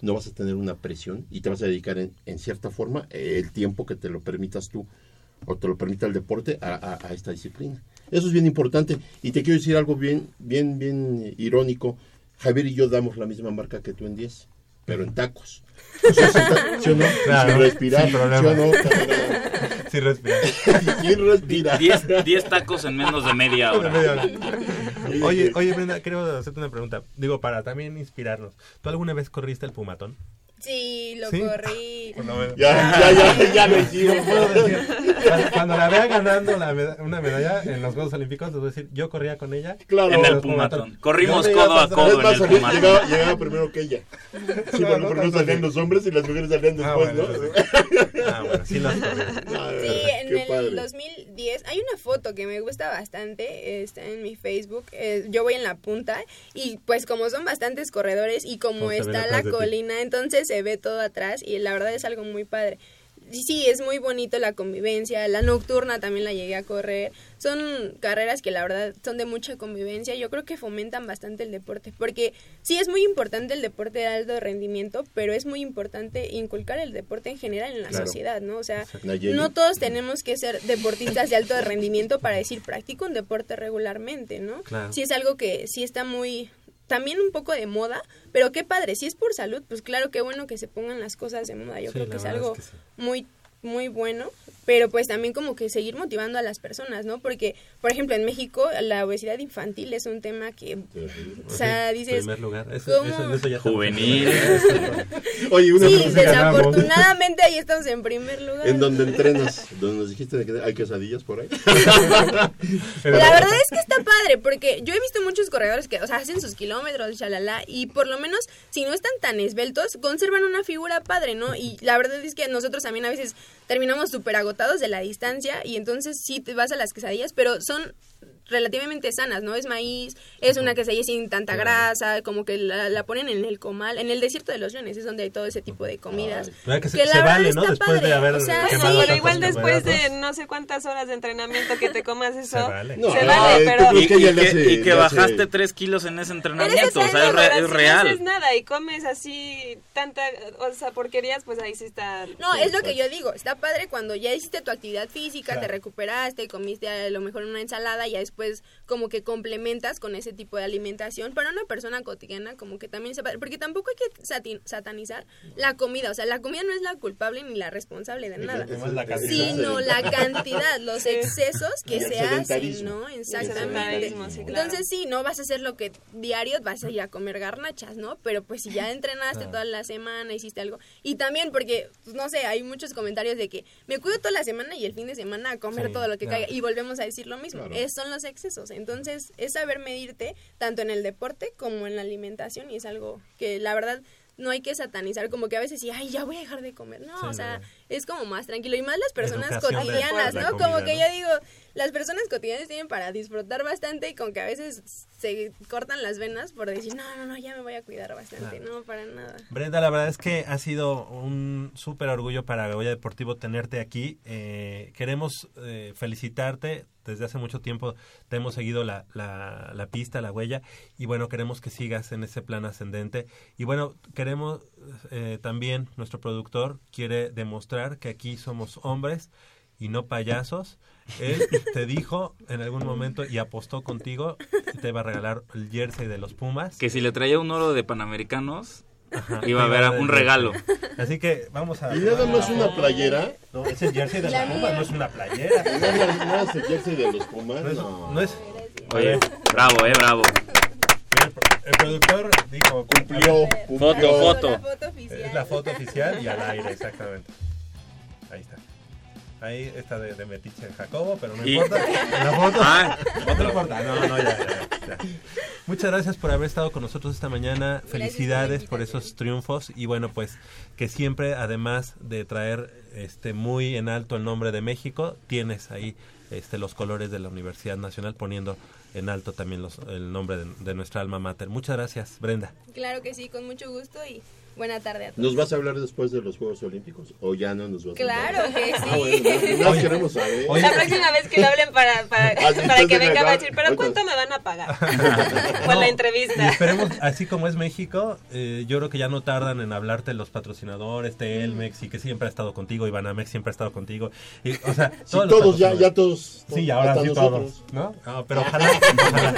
no vas a tener una presión y te vas a dedicar en, en cierta forma eh, el tiempo que te lo permitas tú o te lo permita el deporte a, a- a esta disciplina. Eso es bien importante y te quiero decir algo bien, bien, bien eh, irónico. Javier y yo damos la misma marca que tú en 10, pero en tacos. O sea, sin ta- ¿sí o no? Claro, sin respirar, sin problema. ¿sí o no? Camarada? Sí, respira. sin respirar. 10 10 tacos en menos de media hora. Media hora. Oye, oye, Brenda, quiero hacerte una pregunta. Digo, para también inspirarnos. ¿Tú alguna vez corriste el Pumatón? Sí, lo ¿Sí? corrí. Menos. Ya, ya, ya, ya cuando- cuando la vea ganando la una medalla en los Juegos Olímpicos, les voy a decir, yo corría con ella. Claro. En el Pumatón. Corrimos codo a codo en el Pumatón. llegaba, llegaba primero que ella. Sí, No, porque no primero salían los hombres y las mujeres salían Ah, después, bueno, ¿no? eso Ah, bueno, sí las corrí. Sí, en qué el padre. 2010 hay una foto que me gusta bastante, está en mi Facebook, eh, yo voy en la punta y pues como son bastantes corredores y como está la colina, entonces se ve todo atrás y la verdad es algo muy padre. Y sí, es muy bonito la convivencia, la nocturna también la llegué a correr. Son carreras que la verdad son de mucha convivencia. Yo creo que fomentan bastante el deporte, porque sí es muy importante el deporte de alto rendimiento, pero es muy importante inculcar el deporte en general en la Claro. sociedad, ¿no? O sea, no todos tenemos que ser deportistas de alto rendimiento para decir practico un deporte regularmente, ¿no? Claro. Sí es algo que sí está muy también un poco de moda, pero qué padre, si es por salud, pues claro, qué bueno que se pongan las cosas de moda. Yo Sí, creo que es algo es que sí. muy muy bueno, pero pues también como que seguir motivando a las personas, ¿no? Porque, por ejemplo, en México la obesidad infantil es un tema que, o sea, dices, primer lugar. Eso, ¿cómo? eso- eso ya está- Juvenil. Oye, una sí, desafortunadamente ahí estamos en primer lugar. En donde entrenas, donde nos dijiste que hay quesadillas por ahí. La verdad es que está padre, porque yo he visto muchos corredores que, o sea, hacen sus kilómetros, chalala, y por lo menos, si no están tan esbeltos, conservan una figura padre, ¿no? Y la verdad es que nosotros también a veces terminamos súper agotados de la distancia, y entonces sí te vas a las quesadillas, pero son relativamente sanas, ¿no? Es maíz, es una quesadilla sin tanta grasa, como que la, la ponen en el comal, en el desierto de los leones es donde hay todo ese tipo de comidas. ¿Verdad que se, Que la se verdad vale, ¿no? está Después de padre, haber o sea, quemado sí, Pero igual después de no sé cuántas horas de entrenamiento que te comas eso, Se vale. No, se no, vale, pero... Y, que ella y le que, hace- y que le hace- bajaste 3 kilos en ese entrenamiento. O sea, es, Pero re- si es no real. haces nada y comes así tanta, o sea, porquerías, pues ahí sí está... No, es lo que yo digo. Está padre cuando ya hiciste tu actividad física, te recuperaste, comiste a lo mejor una ensalada y ya después como que complementas con ese tipo de alimentación. Para una persona cotidiana como que también se Porque tampoco hay que sati- satanizar la comida. O sea, la comida no es la culpable ni la responsable de nada. La. Sino la cantidad, los excesos que se hacen. ¿no? Exactamente. sedentarismo, sí, claro. Entonces sí, no vas a hacer lo que diario vas a ir a comer garnachas, ¿no? Pero pues si ya entrenaste toda la semana, hiciste algo. Y también porque, pues, no sé, hay muchos comentarios de que me cuido toda la semana y el fin de semana a comer Sí, todo lo que claro. caiga. Y volvemos a decir lo mismo. Claro. Es, son los excesos. Entonces es saber medirte tanto en el deporte como en la alimentación y es algo que la verdad no hay que satanizar como que a veces sí, ay, ya voy a dejar de comer. No, Sí, o sea, no. Es como más tranquilo y más las personas Educación cotidianas, ¿no? comida, como que ¿no? yo digo, las personas cotidianas tienen para disfrutar bastante y con que a veces se cortan las venas por decir, no, no, no, ya me voy a cuidar bastante. Claro. No, para nada. Brenda, la verdad es que ha sido un súper orgullo para Goya Deportivo tenerte aquí. Eh, queremos eh, felicitarte. Desde hace mucho tiempo te hemos seguido la, la, la pista, la huella, y bueno, queremos que sigas en ese plan ascendente. Y bueno, queremos eh, también, nuestro productor quiere demostrar que aquí somos hombres y no payasos, él te dijo en algún momento y apostó contigo te iba a regalar el jersey de los Pumas. Que si le traía un oro de Panamericanos, Ajá, iba a haber un regalo. Así que vamos a... Y nada más una playera. No, es el jersey de La los Pumas, no es una playera. No es, no es el jersey de los Pumas. No es... No. no es- Oye, bravo, eh, bravo. El, el productor dijo... Cumplió, cumplió. Foto, foto. La foto oficial. Es la foto oficial y al aire, exactamente. Ahí está. Ahí está de, de Metiche en Jacobo, pero no Y- importa. La foto. Ah, no importa. No, no, ya, ya, ya. Muchas gracias por haber estado con nosotros esta mañana. Felicidades por esos triunfos y bueno, pues que siempre, además de traer este muy en alto el nombre de México, tienes ahí este los colores de la Universidad Nacional poniendo en alto también los, el nombre de, de nuestra alma mater. Muchas gracias, Brenda. Claro que sí, con mucho gusto y buena tarde a todos. ¿Nos vas a hablar después de los Juegos Olímpicos? ¿O ya no nos vas a hablar? Claro que sí. Ah, bueno, no, no queremos saber. Oye. La próxima vez que le hablen para, para, Ah, sí, para que venga va a decir, pero ¿cuánto me van a pagar? Por No, la Y entrevista. esperemos, así como es México, eh, yo creo que ya no tardan en hablarte los patrocinadores, Telmex, y que siempre ha estado contigo, Ivanamex siempre ha estado contigo. Y, o sea, Sí, todos, los todos, ya, ya todos. Sí, ahora sí nosotros. todos, ¿no? No, pero ojalá, ojalá,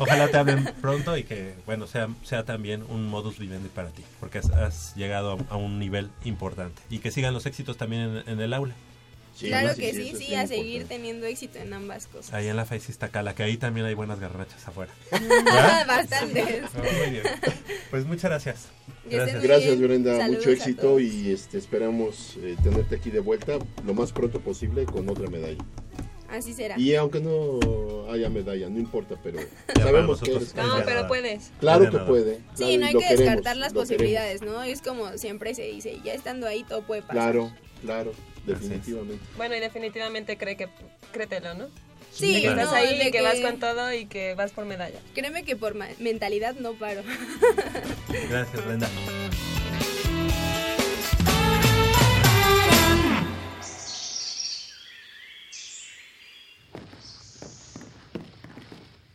ojalá te hablen pronto y que, bueno, sea, sea también un modus vivendi para ti, porque has, has llegado a, a un nivel importante. Y que sigan los éxitos también en, en el aula. Sí, claro que sí, sí, a seguir importante. teniendo éxito en ambas cosas. Ahí en la FAIS Iztacala, que ahí también hay buenas garnachas afuera. Bastantes. No, muy bien. Pues muchas gracias. Gracias. Gracias. Brenda. Saludos Mucho éxito y este, esperamos eh, tenerte aquí de vuelta lo más pronto posible con otra medalla. Así será. Y aunque no haya medalla, no importa, pero sabemos que eres es No, pero puedes. Claro que puede. claro, Sí, no hay que queremos, descartar las posibilidades, ¿no? Es como siempre se dice, ya estando ahí todo puede queremos. pasar. Claro, claro, definitivamente. Bueno, y definitivamente cree que, créetelo, ¿no? Sí, De que estás no, ahí, de que, vas con todo y que vas por medalla. Créeme que por mentalidad no paro. Gracias, Brenda.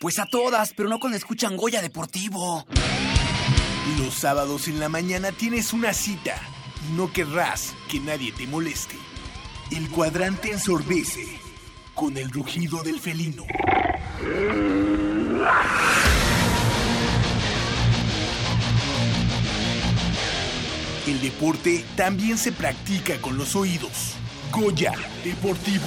Pues a todas, pero no cuando escuchan Goya Deportivo. Los sábados en la mañana tienes una cita y no querrás que nadie te moleste. El cuadrante ensordece con el rugido del felino. El deporte también se practica con los oídos. Goya Deportivo.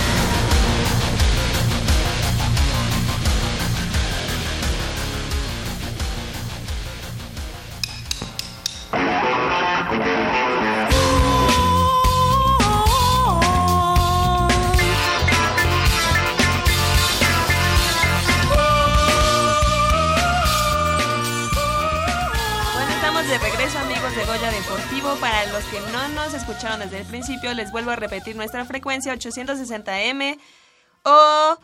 Goya Deportivo. Para los que no nos escucharon desde el principio, les vuelvo a repetir nuestra frecuencia 860M o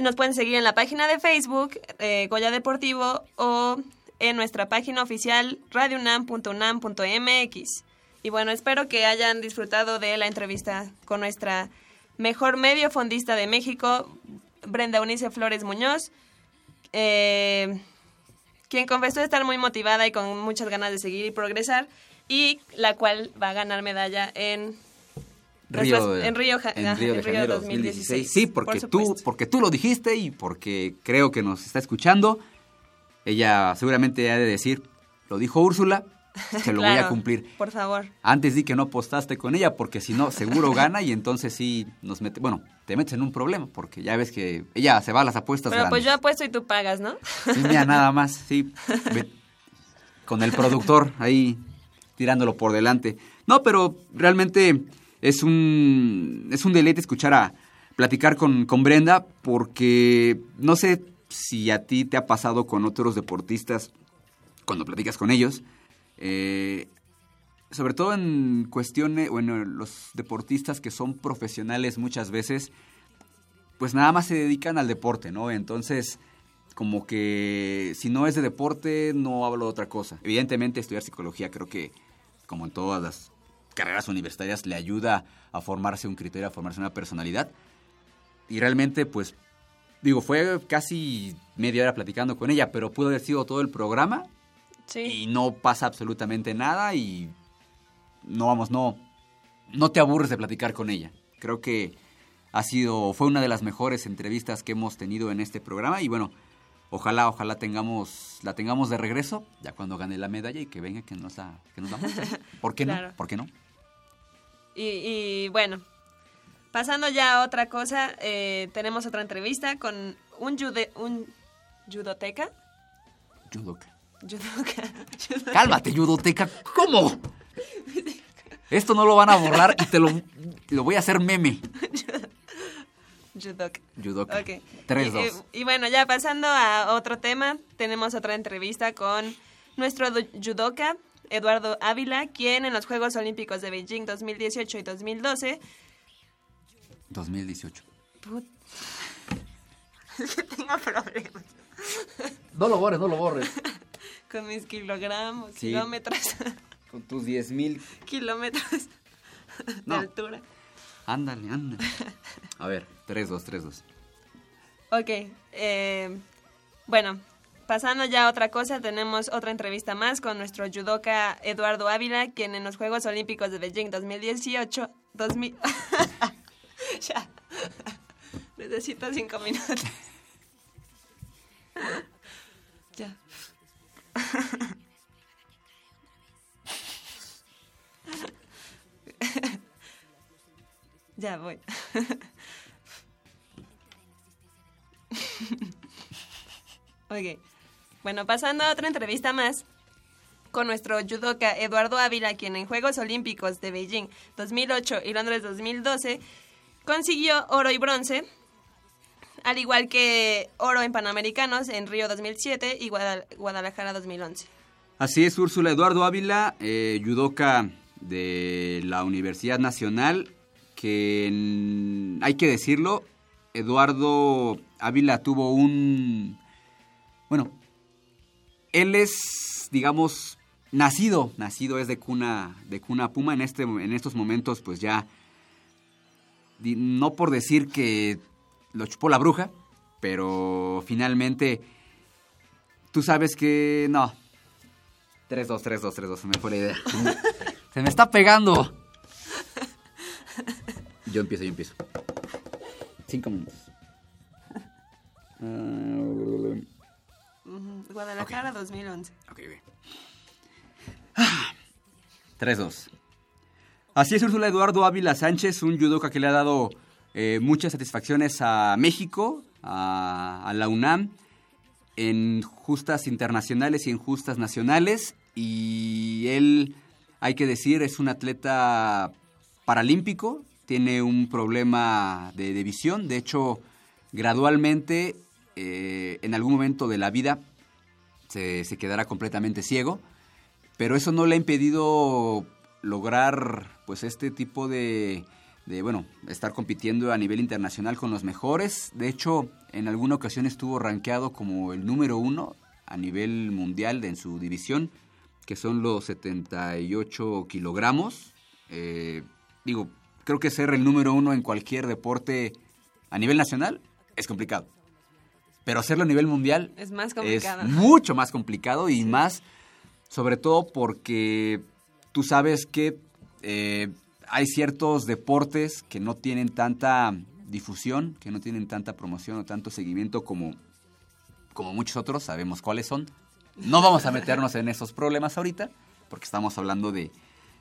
nos pueden seguir en la página de Facebook eh, Goya Deportivo o en nuestra página oficial radiounam.unam.mx. Y bueno, espero que hayan disfrutado de la entrevista con nuestra mejor medio fondista de México, Brenda Unice Flores Muñoz. Eh, quien confesó estar muy motivada y con muchas ganas de seguir y progresar, y la cual va a ganar medalla en Río, en Río, en ajá, Río de en Río Janeiro 2016. 2016. Sí, porque por tú, porque tú lo dijiste y porque creo que nos está escuchando. Ella seguramente ha de decir, lo dijo Úrsula, se lo voy a cumplir. Por favor. Antes di que no postaste con ella porque si no, seguro gana y entonces sí nos mete, bueno, te metes en un problema porque ya ves que ella se va a las apuestas Pero pues yo apuesto y tú pagas, ¿no? Sí, mira, nada más, sí. Con el productor ahí tirándolo por delante. No, pero realmente es un, es un deleite escuchar a platicar con, con Brenda porque, no sé, si a ti te ha pasado con otros deportistas cuando platicas con ellos, eh, sobre todo en cuestiones, bueno, los deportistas que son profesionales muchas veces, pues nada más se dedican al deporte, ¿no? Entonces, como que si no es de deporte, no hablo de otra cosa. Evidentemente, estudiar psicología creo que, como en todas las carreras universitarias, le ayuda a formarse un criterio, a formarse una personalidad. Y realmente, pues, digo, fue casi media hora platicando con ella, pero pudo haber sido todo el programa y no pasa absolutamente nada y no vamos, no, no te aburres de platicar con ella. Creo que ha sido, fue una de las mejores entrevistas que hemos tenido en este programa y bueno, ojalá, ojalá tengamos, la tengamos de regreso ya cuando gane la medalla y que venga que nos la, que nos la. ¿Por qué Claro. no? ¿Por qué no? Y, y, bueno, pasando ya a otra cosa, eh, tenemos otra entrevista con un, jude, un judoteca. Judoka. Judoka. judoka. Cálmate, judoteca. ¿Cómo? Esto no lo van a borrar y te lo, lo voy a hacer meme. Judoka. Judoka. Ok. 3-2. Y, y bueno, ya pasando a otro tema, tenemos otra entrevista con nuestro judoka, Eduardo Ávila, quien en los Juegos Olímpicos de Beijing 2018 y 2012... 2018. Put- Es que tengo problemas No lo borres, no lo borres. con mis kilogramos, Sí. kilómetros, Con tus 10 mil. kilómetros de No. altura. Ándale, ándale. A ver, 3-2, 3-2. Ok, eh, bueno, pasando ya a otra cosa, tenemos otra entrevista más con nuestro judoka Eduardo Ávila, quien en los Juegos Olímpicos de Beijing 2018, 2000... ya, necesito cinco minutos. ya. ya voy. Ok. Bueno, pasando a otra entrevista más con nuestro judoka Eduardo Ávila, quien en Juegos Olímpicos de Beijing 2008 y Londres 2012 consiguió oro y bronce, al igual que oro en Panamericanos en Río 2007 y Guadal- Guadalajara 2011. Así es, Úrsula Eduardo Ávila, eh, judoka de la Universidad Nacional, que hay que decirlo, Eduardo Ávila tuvo un... Bueno, él es, digamos, nacido, nacido es de cuna, de cuna puma, en, este, en estos momentos pues ya, no por decir que lo chupó la bruja, pero finalmente tú sabes que no, 3-2, 3-2, 3-2, se me fue la idea. Se me está pegando. Yo empiezo, yo empiezo. Cinco minutos. Ah, Guadalajara 2011. ok, ok. 3-2. Así es, Úrsula Eduardo Ávila Sánchez, un judoka que le ha dado eh, muchas satisfacciones a México, a, a la UNAM, en justas internacionales y en justas nacionales. Y él, hay que decir, es un atleta paralímpico, tiene un problema de, de visión. De hecho, gradualmente, eh, en algún momento de la vida, se, quedará completamente ciego. Pero eso no le ha impedido lograr pues este tipo de, bueno, estar compitiendo a nivel internacional con los mejores. De hecho, en alguna ocasión estuvo rankeado como el número uno a nivel mundial en su división, que son los 78 kilogramos. Eh, digo, creo que ser el número uno en cualquier deporte a nivel nacional es complicado. Pero hacerlo a nivel mundial Es más complicado. es mucho más complicado y más, sobre todo porque tú sabes que eh, hay ciertos deportes que no tienen tanta difusión, que no tienen tanta promoción o tanto seguimiento como, como muchos otros, sabemos cuáles son. No vamos a meternos en esos problemas ahorita, porque estamos hablando de,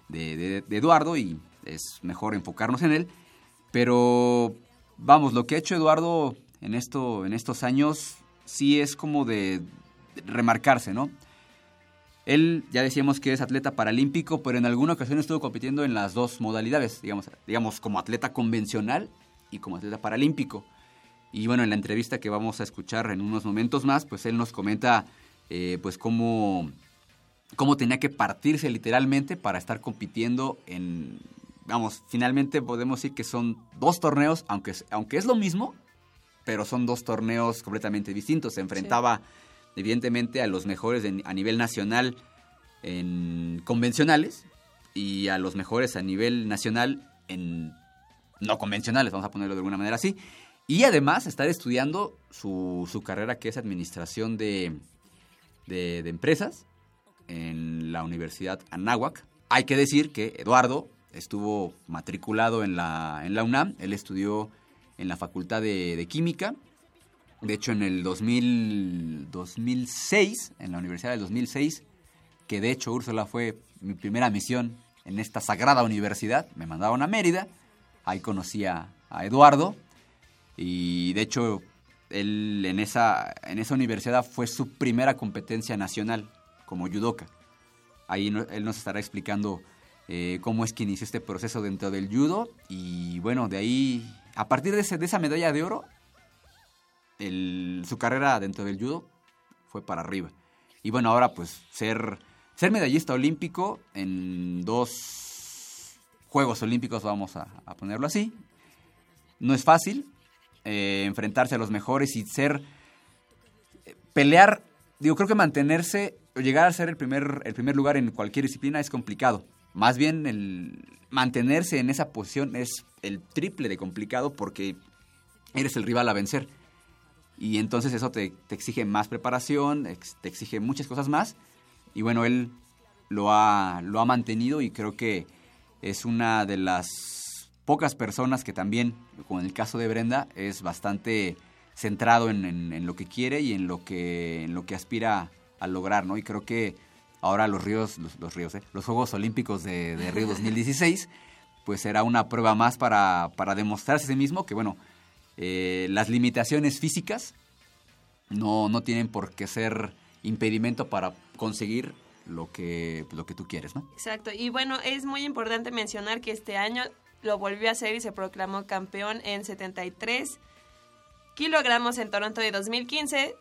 de- de- de Eduardo y es mejor enfocarnos en él. Pero vamos, lo que ha hecho Eduardo en, esto, en estos años sí es como de remarcarse, ¿no? Él ya decíamos que es atleta paralímpico, pero en alguna ocasión estuvo compitiendo en las dos modalidades, digamos, digamos como atleta convencional y como atleta paralímpico. Y bueno, en la entrevista que vamos a escuchar en unos momentos más, pues él nos comenta eh, pues cómo, cómo tenía que partirse literalmente para estar compitiendo en, vamos, finalmente podemos decir que son dos torneos, aunque, es- aunque es lo mismo, pero son dos torneos completamente distintos. Se enfrentaba evidentemente a los mejores a nivel nacional en convencionales y a los mejores a nivel nacional en no convencionales, vamos a ponerlo de alguna manera así. Y además estar estudiando su, su carrera que es administración de, de, de empresas en la Universidad Anáhuac. Hay que decir que Eduardo estuvo matriculado en la, en la UNAM, él estudió en la Facultad de, Química, de hecho en el 2000, 2006, en la Universidad del 2006, que de hecho Úrsula fue mi primera misión en esta sagrada universidad, me mandaron a Mérida, ahí conocí a, Eduardo. Y de hecho él en esa, en esa universidad fue su primera competencia nacional como judoka. Ahí él nos estará explicando eh, cómo es que inició este proceso dentro del judo y bueno, de ahí, a partir de, ese- de esa medalla de oro, su carrera dentro del judo fue para arriba. Y bueno, ahora pues ser, ser medallista olímpico en dos Juegos Olímpicos, vamos a, ponerlo así, no es fácil eh, enfrentarse a los mejores y ser, pelear, digo, creo que mantenerse o llegar a ser el primer, el primer lugar en cualquier disciplina es complicado. Más bien el mantenerse en esa posición es el triple de complicado porque eres el rival a vencer. Y entonces eso te, te exige más preparación, te exige muchas cosas más. Y bueno, él lo ha, lo ha mantenido y creo que es una de las pocas personas que también, como en el caso de Brenda, es bastante centrado en, en- en lo que quiere y en lo que, en lo que aspira a lograr, ¿no? Y creo que ahora los ríos, los, ríos, ¿eh? los Juegos Olímpicos de, de Río 2016, pues será una prueba más para, para demostrarse a sí mismo que, bueno, eh, las limitaciones físicas no, no tienen por qué ser impedimento para conseguir lo que, lo que tú quieres, ¿no? Exacto. Y bueno, es muy importante mencionar que este año lo volvió a hacer y se proclamó campeón en 73 kilogramos en Toronto de 2015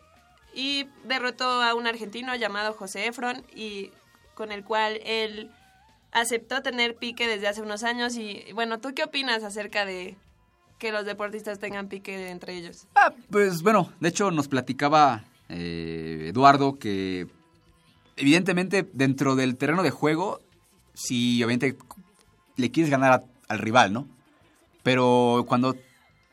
y derrotó a un argentino llamado José Efron y con el cual él aceptó tener pique desde hace unos años y bueno, ¿tú qué opinas acerca de que los deportistas tengan pique entre ellos? Ah, pues bueno, de hecho nos platicaba eh, Eduardo que evidentemente dentro del terreno de juego, si obviamente le quieres ganar al rival, ¿no? Pero cuando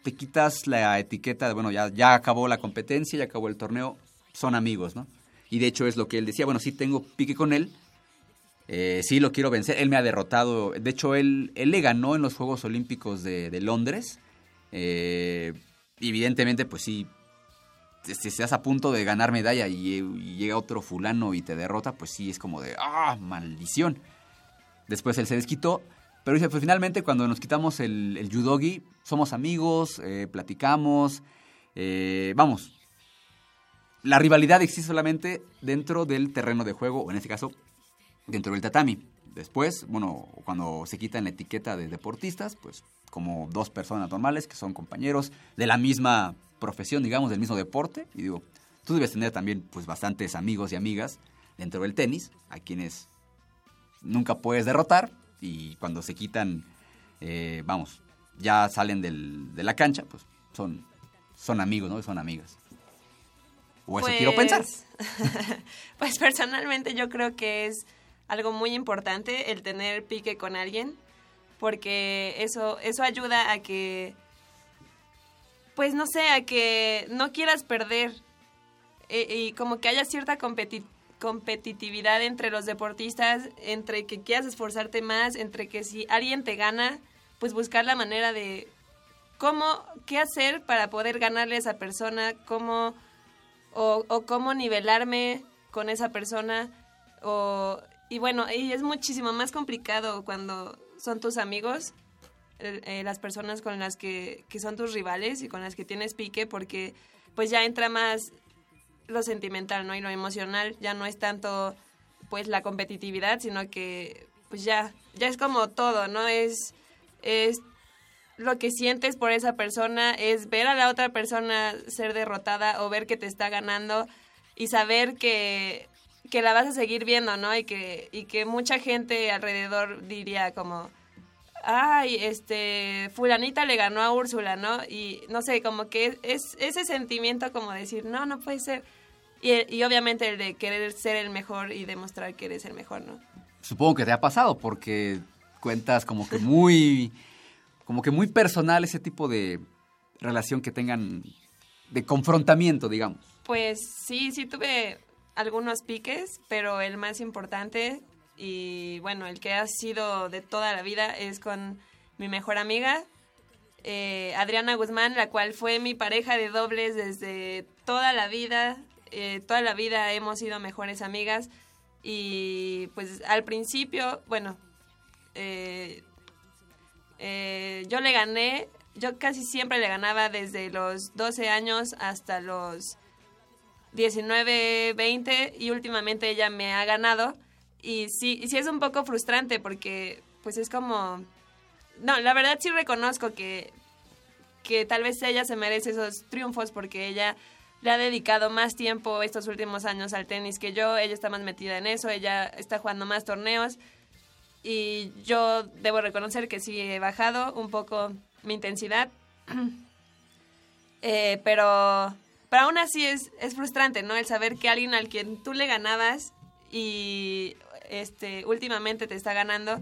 te quitas la etiqueta de, bueno, ya, ya acabó la competencia, ya acabó el torneo, son amigos, ¿no? Y de hecho es lo que él decía, bueno, sí tengo pique con él, eh, sí lo quiero vencer, él me ha derrotado, de hecho él, él le ganó en los Juegos Olímpicos de, de Londres, eh, evidentemente pues sí, si estás a punto de ganar medalla y, llega otro fulano y te derrota, pues sí es como de, ah, maldición. Después él se desquitó, pero dice, pues finalmente cuando nos quitamos el, el judogi, somos amigos, eh, platicamos, vamos. La rivalidad existe solamente dentro del terreno de juego, o en este caso, dentro del tatami. Después, bueno, cuando se quitan la etiqueta de deportistas, pues como dos personas normales que son compañeros de la misma profesión, digamos, del mismo deporte. Y digo, tú debes tener también pues bastantes amigos y amigas dentro del tenis, a quienes nunca puedes derrotar y cuando se quitan, eh, vamos, ya salen del- de la cancha, pues son, son amigos, ¿no? Son amigas. O eso quiero pensar. pues personalmente yo creo que es algo muy importante el tener pique con alguien, porque eso, eso ayuda a que, pues no sé, a que no quieras perder eh, y como que haya cierta competi- competitividad entre los deportistas, entre que quieras esforzarte más, entre que si alguien te gana, pues buscar la manera de cómo, qué hacer para poder ganarle a esa persona, cómo o, cómo nivelarme con esa persona o y bueno y es muchísimo más complicado cuando son tus amigos eh, eh, las personas con las que, que son tus rivales y con las que tienes pique porque pues ya entra más lo sentimental no y lo emocional ya no es tanto pues la competitividad sino que pues ya ya es como todo no es es lo que sientes por esa persona es ver a la otra persona ser derrotada o ver que te está ganando y saber que, que la vas a seguir viendo, ¿no? Y que, y que mucha gente alrededor diría como, ay, este, fulanita le ganó a Úrsula, ¿no? Y no sé, como que es ese sentimiento como decir, no, no puede ser. Y, y obviamente el de querer ser el mejor y demostrar que eres el mejor, ¿no? Supongo que te ha pasado porque cuentas como que muy, como que muy personal ese tipo de relación que tengan, de confrontamiento, digamos. Pues sí, sí tuve algunos piques, pero el más importante y bueno, el que ha sido de toda la vida es con mi mejor amiga, eh, Adriana Guzmán, la cual fue mi pareja de dobles desde toda la vida. Eh, toda la vida hemos sido mejores amigas y pues al principio, bueno, eh, eh, yo le gané, yo casi siempre le ganaba desde los 12 años hasta los 19, 20 y últimamente ella me ha ganado. Y sí, sí es un poco frustrante porque pues es como... No, la verdad sí reconozco que, que tal vez ella se merece esos triunfos porque ella le ha dedicado más tiempo estos últimos años al tenis que yo, ella está más metida en eso, ella está jugando más torneos y yo debo reconocer que sí he bajado un poco mi intensidad, eh, pero, pero aún así es, es frustrante, ¿no? El saber que alguien al quien tú le ganabas y este últimamente te está ganando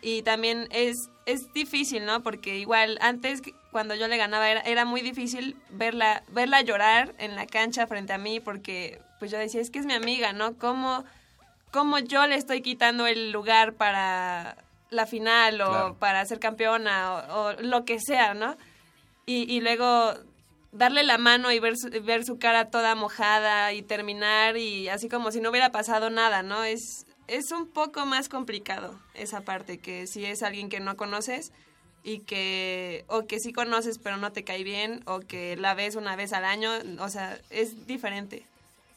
y también es es difícil, ¿no? Porque igual antes cuando yo le ganaba era, era muy difícil verla verla llorar en la cancha frente a mí porque pues yo decía, es que es mi amiga, ¿no? ¿Cómo cómo yo le estoy quitando el lugar para la final o Claro. para ser campeona o, o lo que sea, ¿no? Y, y luego darle la mano y ver su, ver su cara toda mojada y terminar y así como si no hubiera pasado nada, ¿no? Es, es un poco más complicado esa parte, que si es alguien que no conoces y que, o que sí conoces pero no te cae bien, o que la ves una vez al año, o sea, es diferente.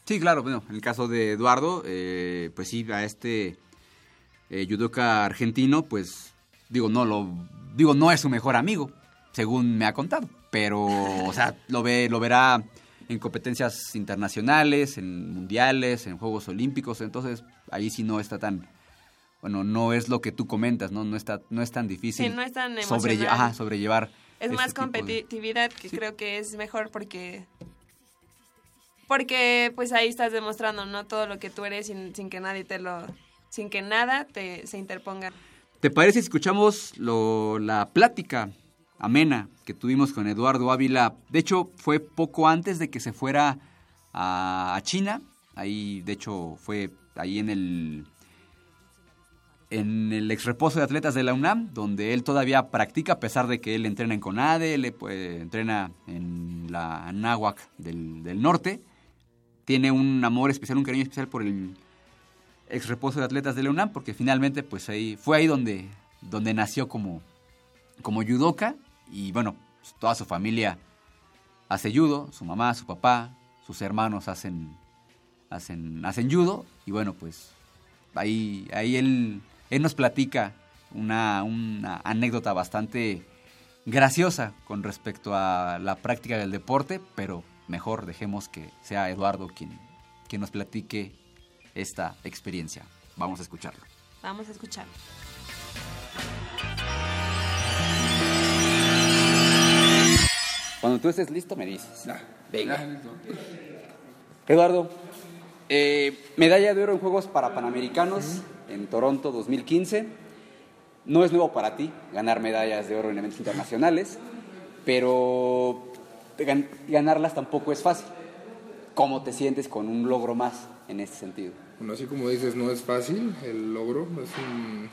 Sí, claro, bueno, en el caso de Eduardo, eh, pues sí, a este eh, judoka argentino, pues digo, no lo digo, no es su mejor amigo, según me ha contado, pero o sea, lo ve lo verá en competencias internacionales, en mundiales, en Juegos Olímpicos, entonces ahí sí no está tan bueno, no es lo que tú comentas, no no está no es tan difícil Sí, no es tan sobrelle- ajá, sobrellevar Es este más de- competitividad que Sí. creo que es mejor porque porque pues ahí estás demostrando no todo lo que tú eres sin, que nadie te lo sin que nada te se interponga. ¿Te parece escuchamos lo- la plática amena que tuvimos con Eduardo Ávila? De hecho, fue poco antes de que se fuera a, China. Ahí, de hecho, fue ahí en el en el ex reposo de atletas de la UNAM, donde él todavía practica, a pesar de que él entrena en CONADE, él pues, entrena en la Náhuac del, del norte. Tiene un amor especial, un cariño especial por el ex reposo de atletas de la UNAM, porque finalmente pues ahí fue ahí donde, donde nació como, como judoka. Y bueno, pues, toda su familia hace judo, su mamá, su papá, sus hermanos hacen, hacen, hacen judo. Y bueno pues ahí, ahí él, él nos platica una, una anécdota bastante graciosa con respecto a la práctica del deporte, pero mejor dejemos que sea Eduardo quien, quien nos platique esta experiencia. Vamos a escucharlo. Vamos a escuchar. Cuando tú estés listo me dices. Venga. Eduardo, eh, medalla de oro en Juegos para Panamericanos en Toronto 2015. No es nuevo para ti ganar medallas de oro en eventos internacionales, pero ganarlas tampoco es fácil. ¿Cómo te sientes con un logro más en este sentido? Bueno, así como dices, no es fácil el logro, es un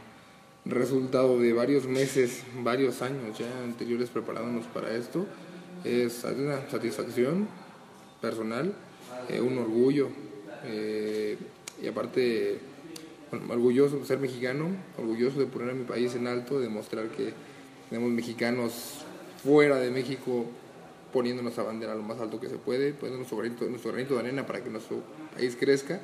resultado de varios meses, varios años ya anteriores preparándonos para esto. Es una satisfacción personal, eh, un orgullo eh, y aparte orgulloso de ser mexicano, orgulloso de poner a mi país en alto, de demostrar que tenemos mexicanos fuera de México poniendo nuestra bandera lo más alto que se puede, poniendo nuestro granito, nuestro granito de arena para que nuestro país crezca.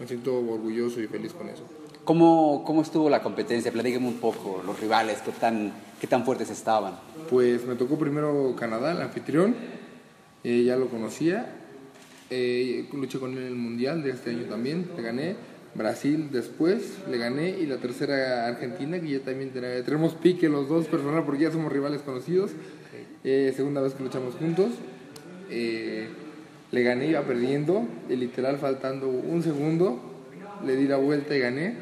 Me siento orgulloso y feliz con eso. ¿Cómo, ¿Cómo estuvo la competencia? Platíqueme un poco, los rivales, qué tan, qué tan fuertes estaban. Pues me tocó primero Canadá, el anfitrión, eh, ya lo conocía, eh, luché con él en el Mundial de este año también, le gané. Brasil después, le gané. Y la tercera Argentina, que ya también tenemos, tenemos pique los dos personal porque ya somos rivales conocidos. Eh, segunda vez que luchamos juntos. Eh, le gané, iba perdiendo, y literal faltando un segundo, le di la vuelta y gané.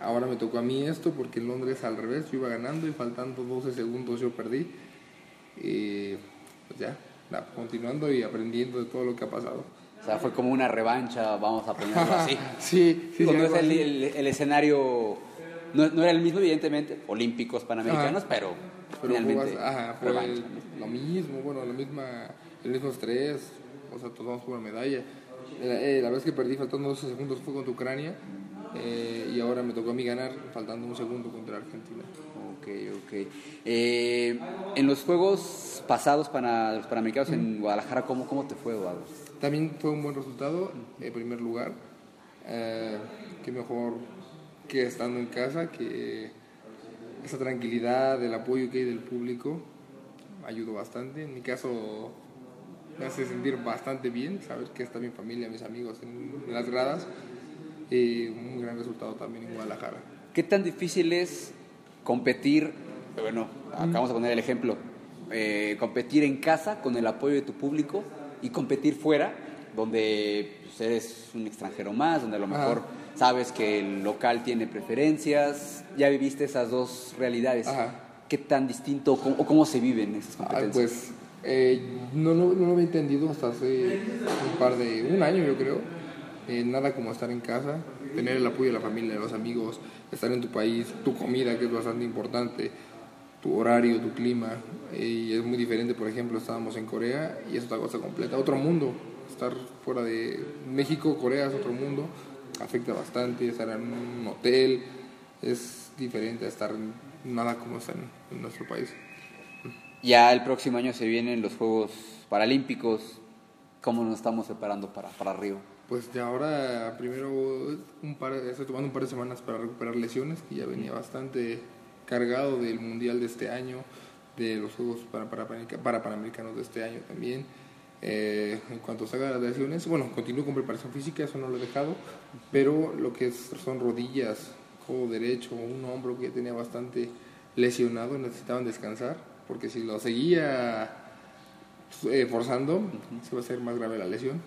Ahora me tocó a mí esto porque en Londres al revés, yo iba ganando y faltando 12 segundos yo perdí. Y pues ya, nada, continuando y aprendiendo de todo lo que ha pasado. O sea, fue como una revancha, vamos a ponerlo así. sí, sí, sí, es el, el- el escenario, no, no era el mismo, evidentemente, olímpicos, panamericanos, Ajá. pero, Pero finalmente bast- ajá, revancha. lo mismo, bueno, la misma, el mismo estrés, o sea, todos vamos por una medalla. Eh, eh, la vez que perdí faltando 12 segundos fue contra Ucrania eh, y ahora me tocó a mí ganar faltando un segundo contra Argentina. Ok, ok. Eh, en los juegos pasados para los panamericanos en Guadalajara, ¿cómo, ¿cómo te fue, Eduardo? También fue un buen resultado, en primer lugar. Qué mejor que estando en casa, que esa tranquilidad, el apoyo que hay del público ayudó bastante. En mi caso me hace sentir bastante bien, saber que está mi familia, mis amigos en, las gradas. Y un gran resultado también en Guadalajara. ¿Qué tan difícil es competir? Bueno, acabamos de poner el ejemplo. eh, competir en casa con el apoyo de tu público y competir fuera, donde pues, eres un extranjero más, donde a lo Ajá. Sabes que el local tiene preferencias. Ya viviste esas dos realidades. Ajá. ¿Qué tan distinto o cómo, o cómo se viven esas competencias? pues eh, no, no, no lo había entendido hasta hace un par de, un año yo creo. Eh, nada como estar en casa, tener el apoyo de la familia, de los amigos, estar en tu país, tu comida que es bastante importante, tu horario, tu clima. eh, y es muy diferente, por ejemplo, estábamos en Corea y es otra cosa completa, otro mundo. Estar fuera de México, Corea es otro mundo, afecta bastante, estar en un hotel es diferente a estar nada como está en- en nuestro país. Ya el próximo año se vienen los Juegos Paralímpicos. ¿Cómo nos estamos preparando para, para Río? Pues ya ahora primero un par, estoy tomando un par de semanas para recuperar lesiones, que ya venía bastante cargado del Mundial de este año, de los Juegos para, para, para Panamericanos de este año también. Eh, en cuanto salga las lesiones, bueno, continúo con preparación física, eso no lo he dejado, pero lo que es- son rodillas, codo derecho, un hombro que ya tenía bastante lesionado, necesitaban descansar, porque si lo seguía eh, forzando, se va a hacer más grave la lesión.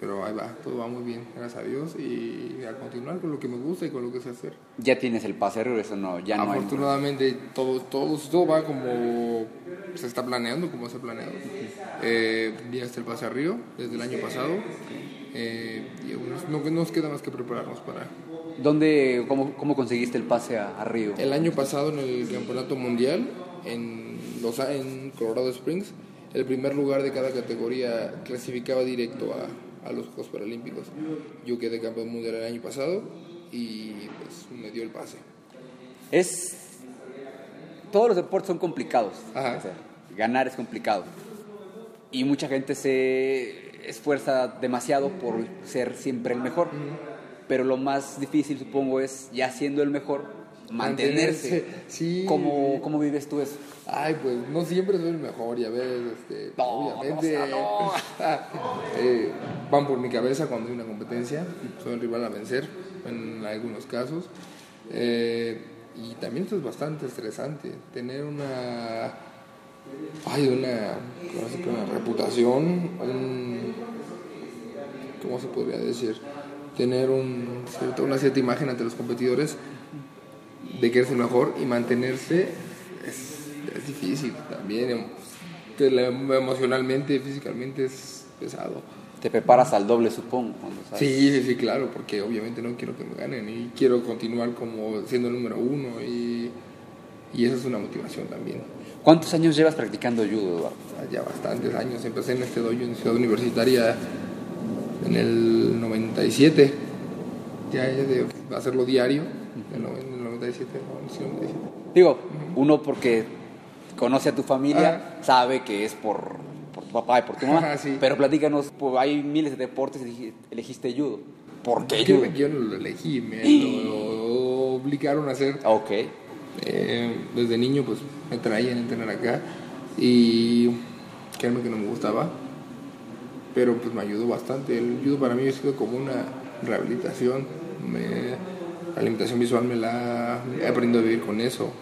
Pero ahí va, todo va muy bien, gracias a Dios. Y a continuar con lo que me gusta y con lo que sé hacer. Ya tienes el pase Río, eso no, ya no hay. Afortunadamente todo, todo, todo va como se está planeando, como se ha planeado. Eh, ya está el pase a Río desde el año pasado. Eh, y aún no nos queda más que prepararnos para... ¿Dónde, cómo, cómo conseguiste el pase a, a Río? El año pasado en el Campeonato Mundial en, Los, en Colorado Springs, el primer lugar de cada categoría clasificaba directo a, a los Juegos Paralímpicos. Yo quedé campeón mundial el año pasado y pues me dio el pase. Es. Todos los deportes son complicados. Ajá. O sea, ganar es complicado. Y mucha gente se esfuerza demasiado por ser siempre el mejor. Pero lo más difícil, supongo, es ya siendo el mejor, mantenerse. Sí. ¿Cómo, ¿Cómo vives tú eso? Ay, pues no siempre soy el mejor y a veces, este, No, obviamente, no, no. eh, van por mi cabeza cuando hay una competencia, soy el rival a vencer en algunos casos. Eh, y también esto es bastante estresante, tener una, ay, una reputación, un, ¿cómo se podría decir? Tener un, cierto- una cierta imagen ante los competidores de que eres el mejor y mantenerse es, es difícil también. em- emocionalmente, físicamente es pesado. Te preparas al doble, supongo. Cuando sabes. Sí, sí, sí, claro, porque obviamente no quiero que me ganen y quiero continuar como siendo el número uno y, y eso es una motivación también. ¿Cuántos años llevas practicando judo, Eduardo? Ya bastantes años, empecé en este dojo en Ciudad Universitaria en el 97, ya de hacerlo diario, en el 97, no, sí, 97. Digo, uno porque conoce a tu familia, sabe que es por, por tu papá y por tu mamá. Sí. Pero platícanos, pues, hay miles de deportes elegiste judo. ¿Por qué Yo, judo? yo no lo elegí, me lo obligaron a hacer. Ok. Eh, desde niño pues me traían a entrenar acá y créanme que no me gustaba, pero pues me ayudó bastante. El judo para mí ha sido como una rehabilitación. Me- la limitación visual me la he aprendido a vivir con eso.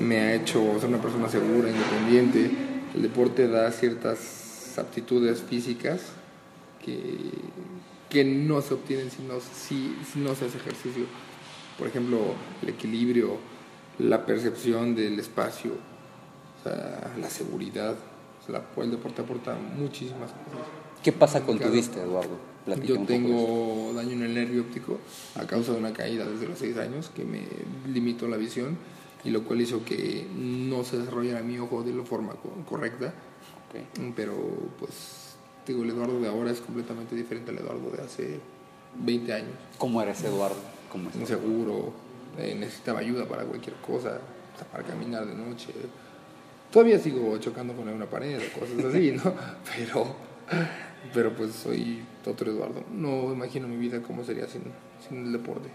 Me ha hecho ser una persona segura, independiente. El deporte da ciertas aptitudes físicas que, que no se obtienen si no, si, no se hace ejercicio. Por ejemplo, el equilibrio, la percepción del espacio, la seguridad. La- el deporte aporta muchísimas cosas. ¿Qué pasa con tu vista, Eduardo? Platícame Yo tengo daño en el nervio óptico a causa de una caída desde los 6 años que me limitó la visión y lo cual hizo que no se desarrollara mi ojo de la forma co- correcta. Ok. Pero pues digo, el Eduardo de ahora es completamente diferente al Eduardo de hace 20 años. ¿Cómo eres, Eduardo? ¿Cómo es? Inseguro, eh, necesitaba ayuda para cualquier cosa, para caminar de noche. Todavía sigo chocando con una pared o cosas así, ¿no? Pero, pero pues soy otro Eduardo. No imagino mi vida cómo sería sin, sin el deporte.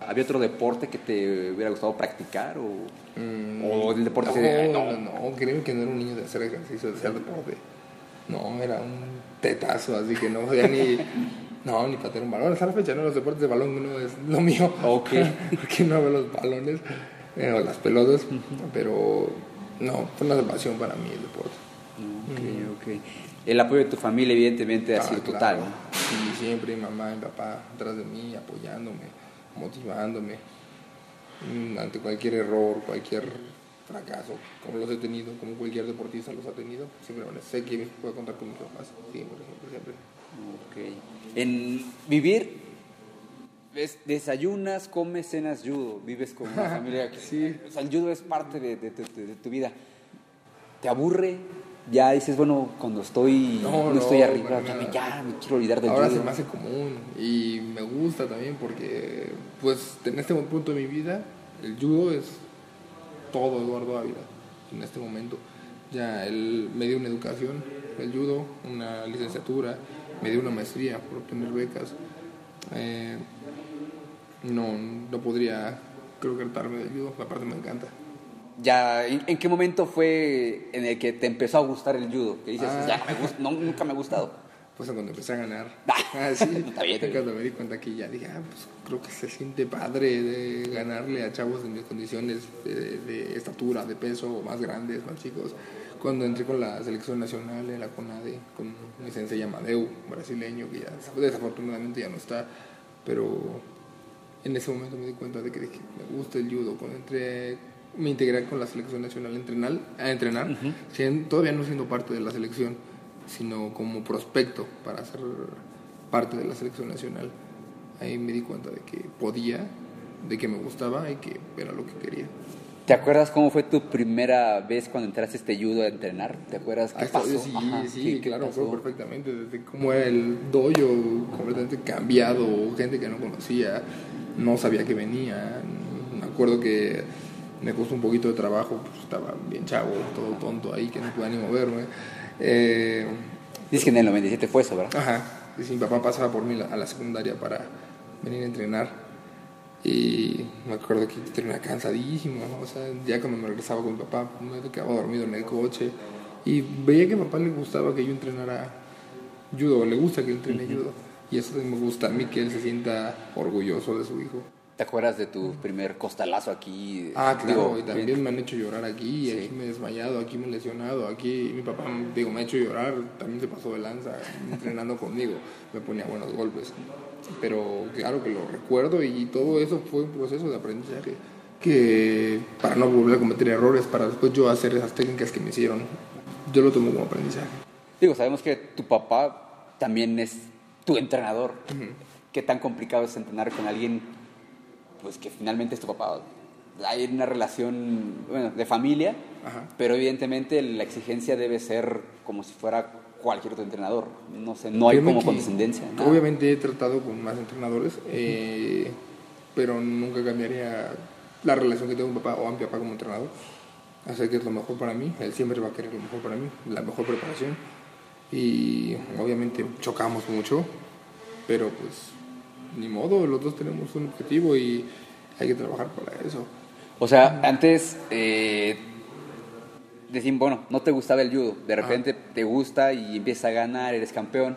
¿Había otro deporte que te hubiera gustado practicar o, Mm, o el deporte no, de- no, no, créeme que no era un niño de hacer ejercicio, de hacer deporte. No, era un tetazo, así que no sabía ni, no, ni patear un balón. Hasta la fecha, ¿no? Los deportes de balón no es lo mío. Ok. Porque no veo los balones eh, o las pelotas, pero no, fue una pasión para mí el deporte. Ok, ok. El apoyo de tu familia, evidentemente, ha Ah, sido claro. total. ¿no? Sí, siempre mamá y papá atrás de mí, apoyándome, motivándome mm, ante cualquier error, cualquier fracaso, como los he tenido, como cualquier deportista los ha tenido, siempre bueno, sé que puedo contar con mis papás, siempre, siempre, siempre. Ok. En vivir, desayunas, comes, cenas judo, vives con una familia que... Sí. O sea, el judo es parte de, de tu- de- de tu vida. ¿Te aburre? Ya dices, bueno, cuando estoy, No, no, no, estoy arriba, ya me, ya me quiero olvidar del Ahora judo. se me hace común y me gusta también porque, pues, en este punto de mi vida, el judo es todo Eduardo Ávila en este momento. Ya él me dio una educación, el judo, una licenciatura, me dio una maestría por obtener becas. Eh, no, no podría, creo que hartarme del judo, aparte me encanta. Ya, ¿en, en qué momento fue en el que te empezó a gustar el judo? Que dices, Ah. ya me gusta, no, nunca me ha gustado. Pues cuando empecé a ganar. Ah, Ah, sí. está bien, está bien. Cuando me di cuenta que ya dije, ah, pues creo que se siente padre de ganarle a chavos en mis condiciones de, de estatura, de peso, más grandes, más chicos. Cuando entré con la selección nacional en la CONADE, con mi sensei Amadeu, brasileño, que ya desafortunadamente ya no está, pero en ese momento me di cuenta de que dije, me gusta el judo. Cuando entré, me integré con la selección nacional a entrenar, a entrenar sien- todavía no siendo parte de la selección, sino como prospecto para ser parte de la selección nacional. Ahí me di cuenta de que podía, de que me gustaba y que era lo que quería. ¿Te acuerdas cómo fue tu primera vez cuando entraste a este judo a entrenar? ¿Te acuerdas qué Hasta- pasó? Sí, Ajá, sí, ¿qué- claro, pasó? fue perfectamente. Desde cómo era el dojo completamente cambiado, gente que no conocía, no sabía que venía. Me acuerdo que me costó un poquito de trabajo, pues estaba bien chavo, todo tonto ahí, que no podía ni moverme. Eh, Dices que en el 97 fue eso, ¿verdad? Ajá. Y mi papá pasaba por mí a la secundaria para venir a entrenar. Y me acuerdo que terminé cansadísimo. O sea, ya cuando me regresaba con mi papá, me quedaba dormido en el coche. Y veía que a mi papá le gustaba que yo entrenara judo, le gusta que yo entrene judo. Y eso me gusta a mí, que él se sienta orgulloso de su hijo. ¿Te acuerdas de tu primer costalazo aquí? Ah, claro, Digo, y también me han hecho llorar aquí, Sí. aquí me he desmayado, aquí me he lesionado, aquí mi papá, digo, me ha hecho llorar, también se pasó de lanza entrenando conmigo, me ponía buenos golpes. Pero claro que lo recuerdo y todo eso fue un proceso de aprendizaje que para no volver a cometer errores, para después yo hacer esas técnicas que me hicieron, yo lo tomo como aprendizaje. Digo, sabemos que tu papá también es tu entrenador. ¿Qué tan complicado es entrenar con alguien pues que finalmente es tu papá? Hay una relación bueno, de familia, Ajá. pero evidentemente la exigencia debe ser como si fuera cualquier otro entrenador. No sé, no hay como condescendencia. Obviamente he tratado con más entrenadores, eh, pero nunca cambiaría la relación que tengo con mi papá o a mi papá como entrenador. Hacer que es lo mejor para mí, él siempre va a querer lo mejor para mí, la mejor preparación. Y obviamente chocamos mucho, pero pues ni modo, los dos tenemos un objetivo y hay que trabajar para eso. O sea, antes eh, decían, bueno, no te gustaba el judo, de repente te gusta y empiezas a ganar, eres campeón,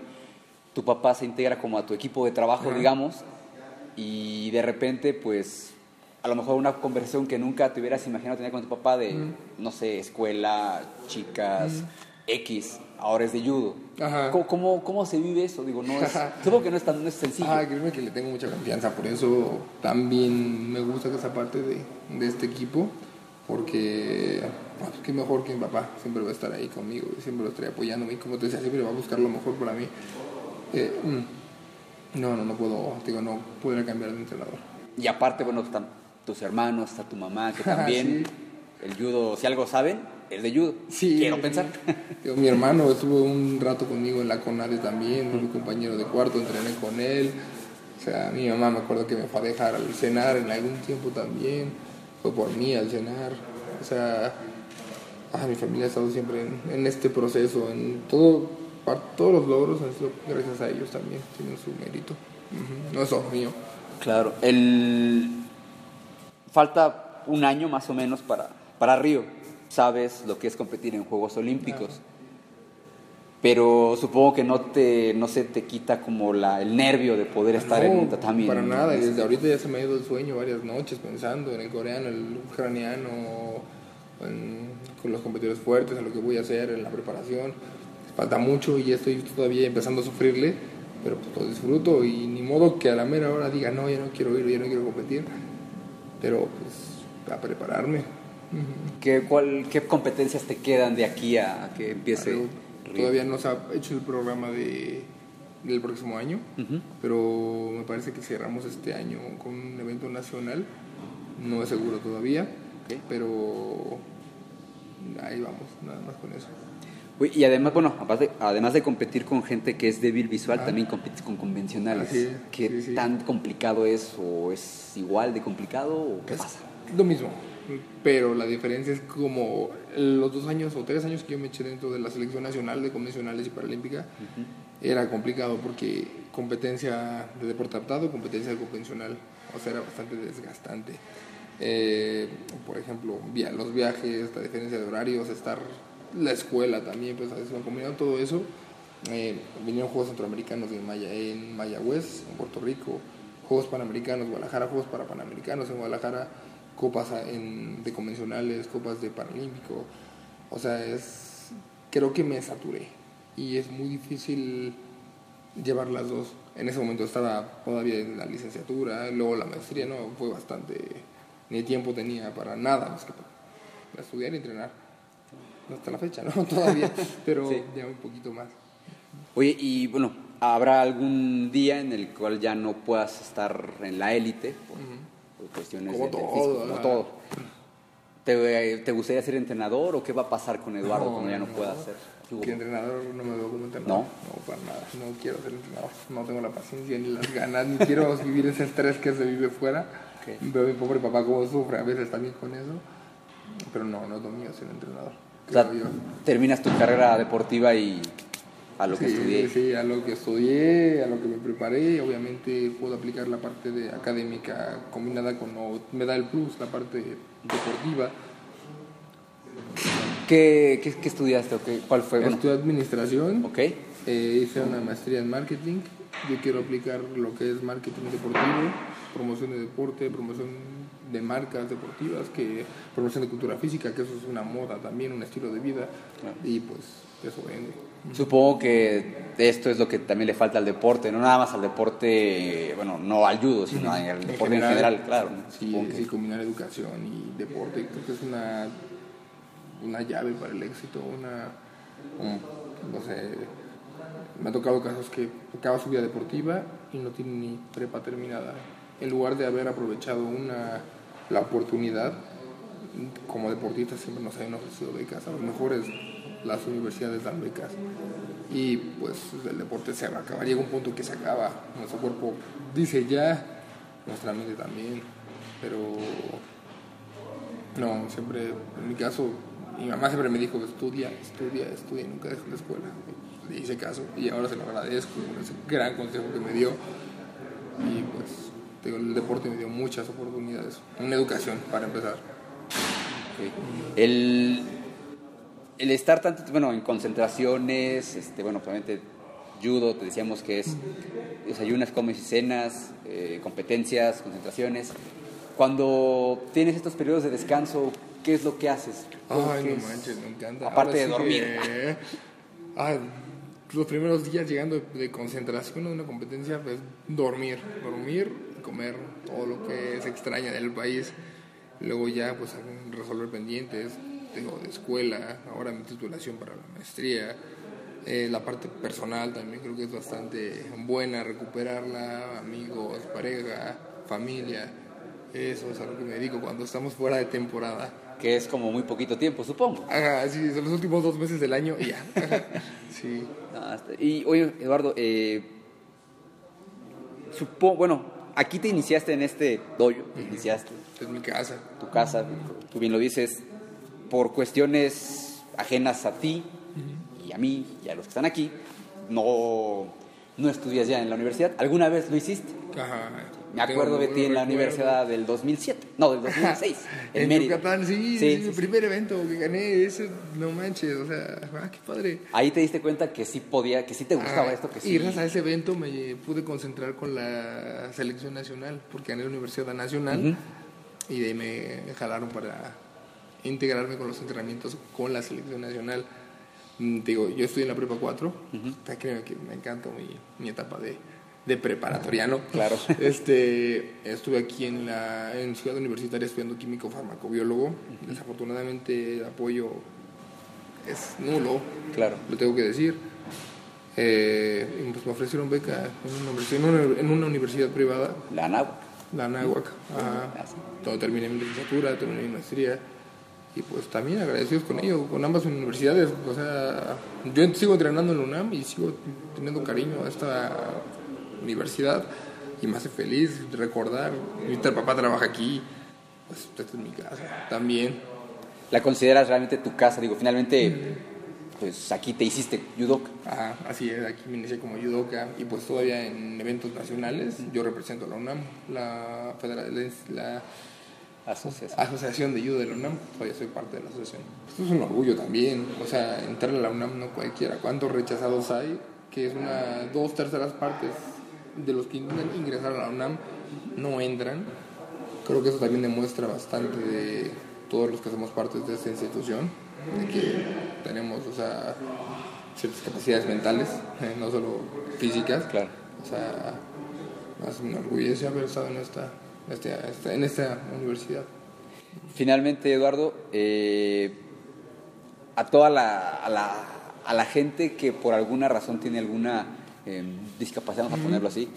tu papá se integra como a tu equipo de trabajo, digamos, y de repente, pues, a lo mejor una conversación que nunca te hubieras imaginado tener con tu papá de, no sé, escuela, chicas. X, ahora es de judo. Ajá. ¿Cómo, cómo, cómo se vive eso? Digo, no es, supongo que no es tan no es sencillo. Ah, créeme que le tengo mucha confianza, por eso también me gusta esa parte de, de este equipo, porque bueno, qué mejor que mi papá, siempre va a estar ahí conmigo, siempre lo estaré apoyándome, y como te decía, siempre va a buscar lo mejor para mí. Eh, mm, no, no, no puedo, digo, no puedo cambiar de entrenador. Y aparte, bueno, están tus hermanos, está tu mamá, que también el judo, si algo saben, es de judo. Sí. Quiero pensar. Digo, mi hermano estuvo un rato conmigo en la CONADE también, mi compañero de cuarto, entrené con él. O sea, mi mamá me acuerdo que me fue a dejar al cenar en algún tiempo también, fue por mí al cenar. O sea, ah, mi familia ha estado siempre en, en este proceso, en todo, par- todos los logros han sido gracias a ellos también, tienen su mérito. No es solo mío. Claro, el... falta un año más o menos para, para Río. Sabes lo que es competir en Juegos Olímpicos. Pero supongo que no te no se te quita como la, el nervio de poder estar en un tatami. Para en- nada, y en- desde ahorita ya se me ha ido el sueño varias noches pensando en el coreano, el ucraniano, en- con los competidores fuertes, en lo que voy a hacer, en la preparación. Falta mucho y ya estoy todavía empezando a sufrirle, pero pues lo disfruto y ni modo que a la mera hora diga, no, ya no quiero ir, ya no quiero competir. Pero pues a prepararme. ¿Qué, cuál, ¿Qué competencias te quedan de aquí a, que empiece? Todavía no se ha hecho el programa de, del próximo año, pero me parece que cerramos este año con un evento nacional. No es seguro todavía, pero ahí vamos, nada más con eso. Uy, Y además, bueno, aparte- además de competir con gente que es débil visual, Ah. también compites con convencionales. Es, ¿Qué sí, sí. tan complicado es o es igual de complicado o qué Es pasa? Lo mismo, pero la diferencia es como los dos años o tres años que yo me eché dentro de la selección nacional de convencionales y paralímpica, era complicado porque competencia de deporte adaptado, competencia de convencional, o sea, era bastante desgastante. Eh, por ejemplo, via- los viajes, la diferencia de horarios, estar la escuela también, pues a veces combinando todo eso. Eh, vinieron Juegos Centroamericanos en, Maya, en Mayagüez, en Puerto Rico, Juegos Panamericanos, Guadalajara, Juegos para Panamericanos en Guadalajara, copas en- de convencionales, copas de Paralímpico. O sea, es creo que me saturé y es muy difícil llevar las dos. En ese momento estaba todavía en la licenciatura, luego la maestría, no, fue bastante, ni tiempo tenía para nada más que para estudiar y entrenar. No hasta la fecha, ¿no? Todavía, pero Sí. ya un poquito más. Oye, y bueno, ¿habrá algún día en el cual ya no puedas estar en la élite por, por cuestiones Como de- todo, físico, como todo? ¿Te, te gustaría ser entrenador o qué va a pasar con Eduardo No, cuando ya no, no. pueda ser? Que entrenador no me veo como entrenador. ¿No? No, para nada. No quiero ser entrenador. No tengo la paciencia ni las ganas, ni quiero vivir ese estrés que se vive fuera. Ok. Veo a mi pobre papá cómo sufre a veces también con eso. Pero no, no es lo mío ser entrenador. O sea, terminas tu carrera deportiva y a lo que sí, estudié. Sí, a lo que estudié, a lo que me preparé. Obviamente puedo aplicar la parte de académica combinada con, o me da el plus, la parte deportiva. ¿Qué, qué, qué estudiaste o qué, cuál fue? Estudié administración. ok. Eh, hice una maestría en marketing. Yo quiero aplicar lo que es marketing deportivo, promoción de deporte, promoción de marcas deportivas, que promoción de cultura física, que eso es una moda también, un estilo de vida. Y pues eso vende. Supongo que esto es lo que también le falta al deporte, no nada más al deporte, bueno, no al judo, sino al deporte en general, claro. Sí, Supongo que- sí, combinar educación y deporte, creo que es una, una llave para el éxito, una, un- no sé, me ha tocado casos que acaba su vida deportiva y no tiene ni prepa terminada. En lugar de haber aprovechado una, la oportunidad, como deportistas siempre nos han ofrecido becas, a los mejores las universidades dan becas. Y pues el deporte se va a acabar, llega un punto que se acaba, nuestro cuerpo dice ya, nuestra mente también, pero no, siempre, en mi caso, mi mamá siempre me dijo, estudia, estudia, estudia nunca dejes la escuela. Le hice caso y ahora se lo agradezco, ese gran consejo que me dio. Y pues el deporte me dio muchas oportunidades. Una educación, para empezar. El, el estar tanto, bueno, en concentraciones, este, bueno, probablemente judo, te decíamos que es desayunas, comes y cenas, eh, competencias, concentraciones. Cuando tienes estos periodos de descanso, ¿qué es lo que haces? Ay, ¿Qué no es? manches, me encanta. Aparte de dormir. que- Ay, los primeros días llegando de, de concentración de una competencia, pues dormir, dormir, comer todo lo que se extraña del país. Luego ya, pues resolver pendientes, tengo de escuela, ahora mi titulación para la maestría. Eh, la parte personal también creo que es bastante buena recuperarla, amigos, pareja, familia. Eso es a lo que me dedico cuando estamos fuera de temporada. Que es como muy poquito tiempo, supongo. Ajá, sí, son los últimos dos meses del año y ya. Sí. No, está- y oye, Eduardo, eh, supo- bueno, aquí te iniciaste en este dojo, te iniciaste Es mi casa. tu casa, tú bien lo dices, por cuestiones ajenas a ti y a mí y a los que están aquí, no, no estudias ya en la universidad. ¿Alguna vez lo hiciste? Ajá. Me acuerdo de ti en la universidad del 2007, no, del 2006, en, En Mérida. Yucatán, sí, Sí, sí, mi primer evento que gané, ese, no manches, o sea, ah, qué padre. Ahí te diste cuenta que sí podía, que sí te gustaba Ah, esto, que Y sí. gracias a ese evento me pude concentrar con la selección nacional, porque gané la Universidad Nacional y de ahí me jalaron para integrarme con los entrenamientos con la selección nacional. Mm, digo, yo estoy en la prepa 4, te creo que me encanta mi, mi etapa de, de preparatoriano. Claro. Este, estuve aquí en, la, en Ciudad Universitaria estudiando químico farmacobiólogo. Desafortunadamente el apoyo es nulo, Claro. lo tengo que decir. Eh, pues me ofrecieron beca en una, universidad, en una, en una universidad privada, La Anáhuac. la Anáhuac. Ajá. Todo terminé mi licenciatura, terminé mi maestría. Y pues también agradecidos con ello, con ambas universidades. O sea, yo sigo entrenando en la UNAM y sigo teniendo cariño a esta universidad. Y me hace feliz recordar. Mi papá trabaja aquí, pues esta es mi casa también. ¿La consideras realmente tu casa? Digo, finalmente, pues aquí te hiciste judoka. Ajá, así es, aquí me inicié como judoka y pues todavía en eventos nacionales yo represento a la UNAM, la, federa- la Asociación. Asociación de Judo de la UNAM, todavía soy parte de la asociación. Esto es un orgullo también, o sea, entrar a la UNAM no cualquiera. ¿Cuántos rechazados hay? Que es una dos terceras partes de los que intentan ingresar a la UNAM no entran. Creo que eso también demuestra bastante de todos los que somos parte de esta institución, de que tenemos, o sea, ciertas capacidades mentales, eh, no solo físicas. Claro. O sea, más me enorgullece haber estado en esta, este- esta- en esta universidad. Finalmente, Eduardo, eh, a toda la, a la, a la gente que por alguna razón tiene alguna eh, discapacidad, vamos a ponerlo así,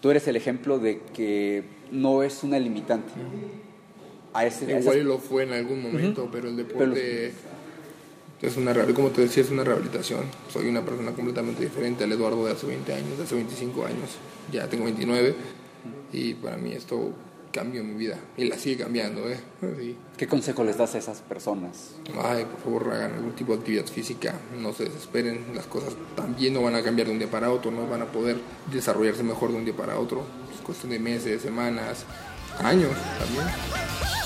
tú eres el ejemplo de que no es una limitante. A ese, a Igual esas- lo fue en algún momento, pero el Pero- deporte es una, como te decía, es una rehabilitación. Soy una persona completamente diferente al Eduardo de hace 20 años, de hace 25 años. Ya tengo 29 y para mí esto cambió mi vida y la sigue cambiando, ¿eh? Sí. ¿Qué consejo les das a esas personas? Ay, por favor, hagan algún tipo de actividad física, no se desesperen, las cosas también no van a cambiar de un día para otro, no van a poder desarrollarse mejor de un día para otro. Es cuestión de meses, semanas, años también.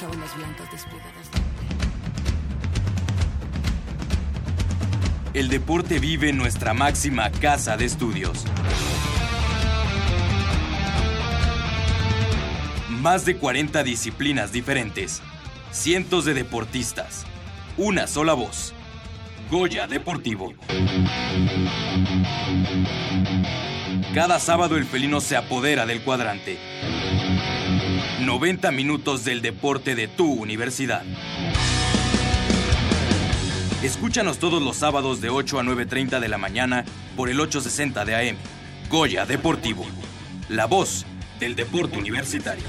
Desplegadas. El deporte vive en nuestra máxima casa de estudios. Más de 40 disciplinas diferentes, cientos de deportistas, una sola voz. Goya Deportivo. Cada sábado el felino se apodera del cuadrante. 90 minutos del deporte de tu universidad. Escúchanos todos los sábados de 8 a 9.30 de la mañana por el 860 de AM. Goya Deportivo. La voz del deporte universitario.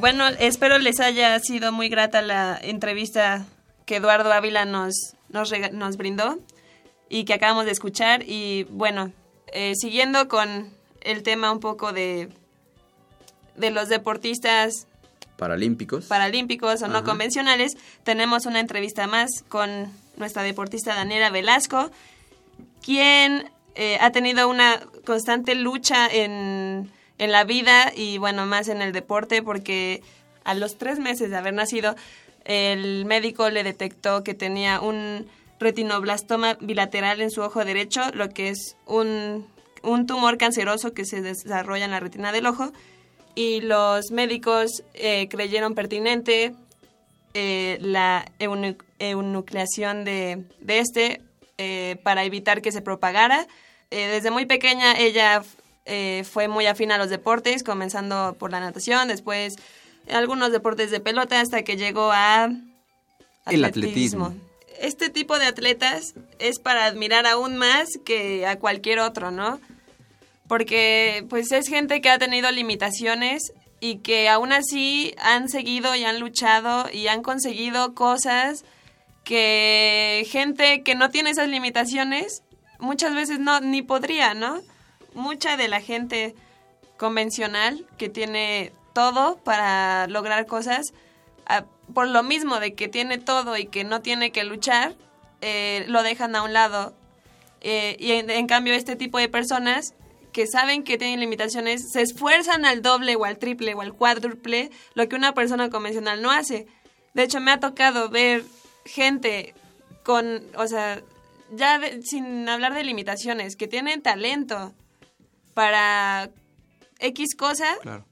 Bueno, espero les haya sido muy grata la entrevista que Eduardo Ávila nos, nos, nos brindó y que acabamos de escuchar. Y bueno, eh, siguiendo con el tema un poco de, de los deportistas Paralímpicos. paralímpicos o no convencionales, tenemos una entrevista más con nuestra deportista Daniela Velasco, quien eh, ha tenido una constante lucha en, en la vida y bueno, más en el deporte, porque a los tres meses de haber nacido, el médico le detectó que tenía un retinoblastoma bilateral en su ojo derecho, lo que es un, un tumor canceroso que se desarrolla en la retina del ojo y los médicos eh, creyeron pertinente eh, la eunu- eunucleación de, de este eh, para evitar que se propagara. Desde muy pequeña ella eh, fue muy afín a los deportes, comenzando por la natación, después algunos deportes de pelota, hasta que llegó a El atletismo. Este tipo de atletas es para admirar aún más que a cualquier otro, ¿no? porque pues es gente que ha tenido limitaciones y que aún así han seguido y han luchado y han conseguido cosas que gente que no tiene esas limitaciones muchas veces no ni podría, ¿no? Mucha de la gente convencional que tiene todo para lograr cosas, por lo mismo de que tiene todo y que no tiene que luchar, eh, lo dejan a un lado. Eh, y en, en cambio este tipo de personas que saben que tienen limitaciones se esfuerzan al doble o al triple o al cuádruple lo que una persona convencional no hace. De hecho, me ha tocado ver gente con, o sea, ya de- sin hablar de limitaciones, que tienen talento para X cosa Claro.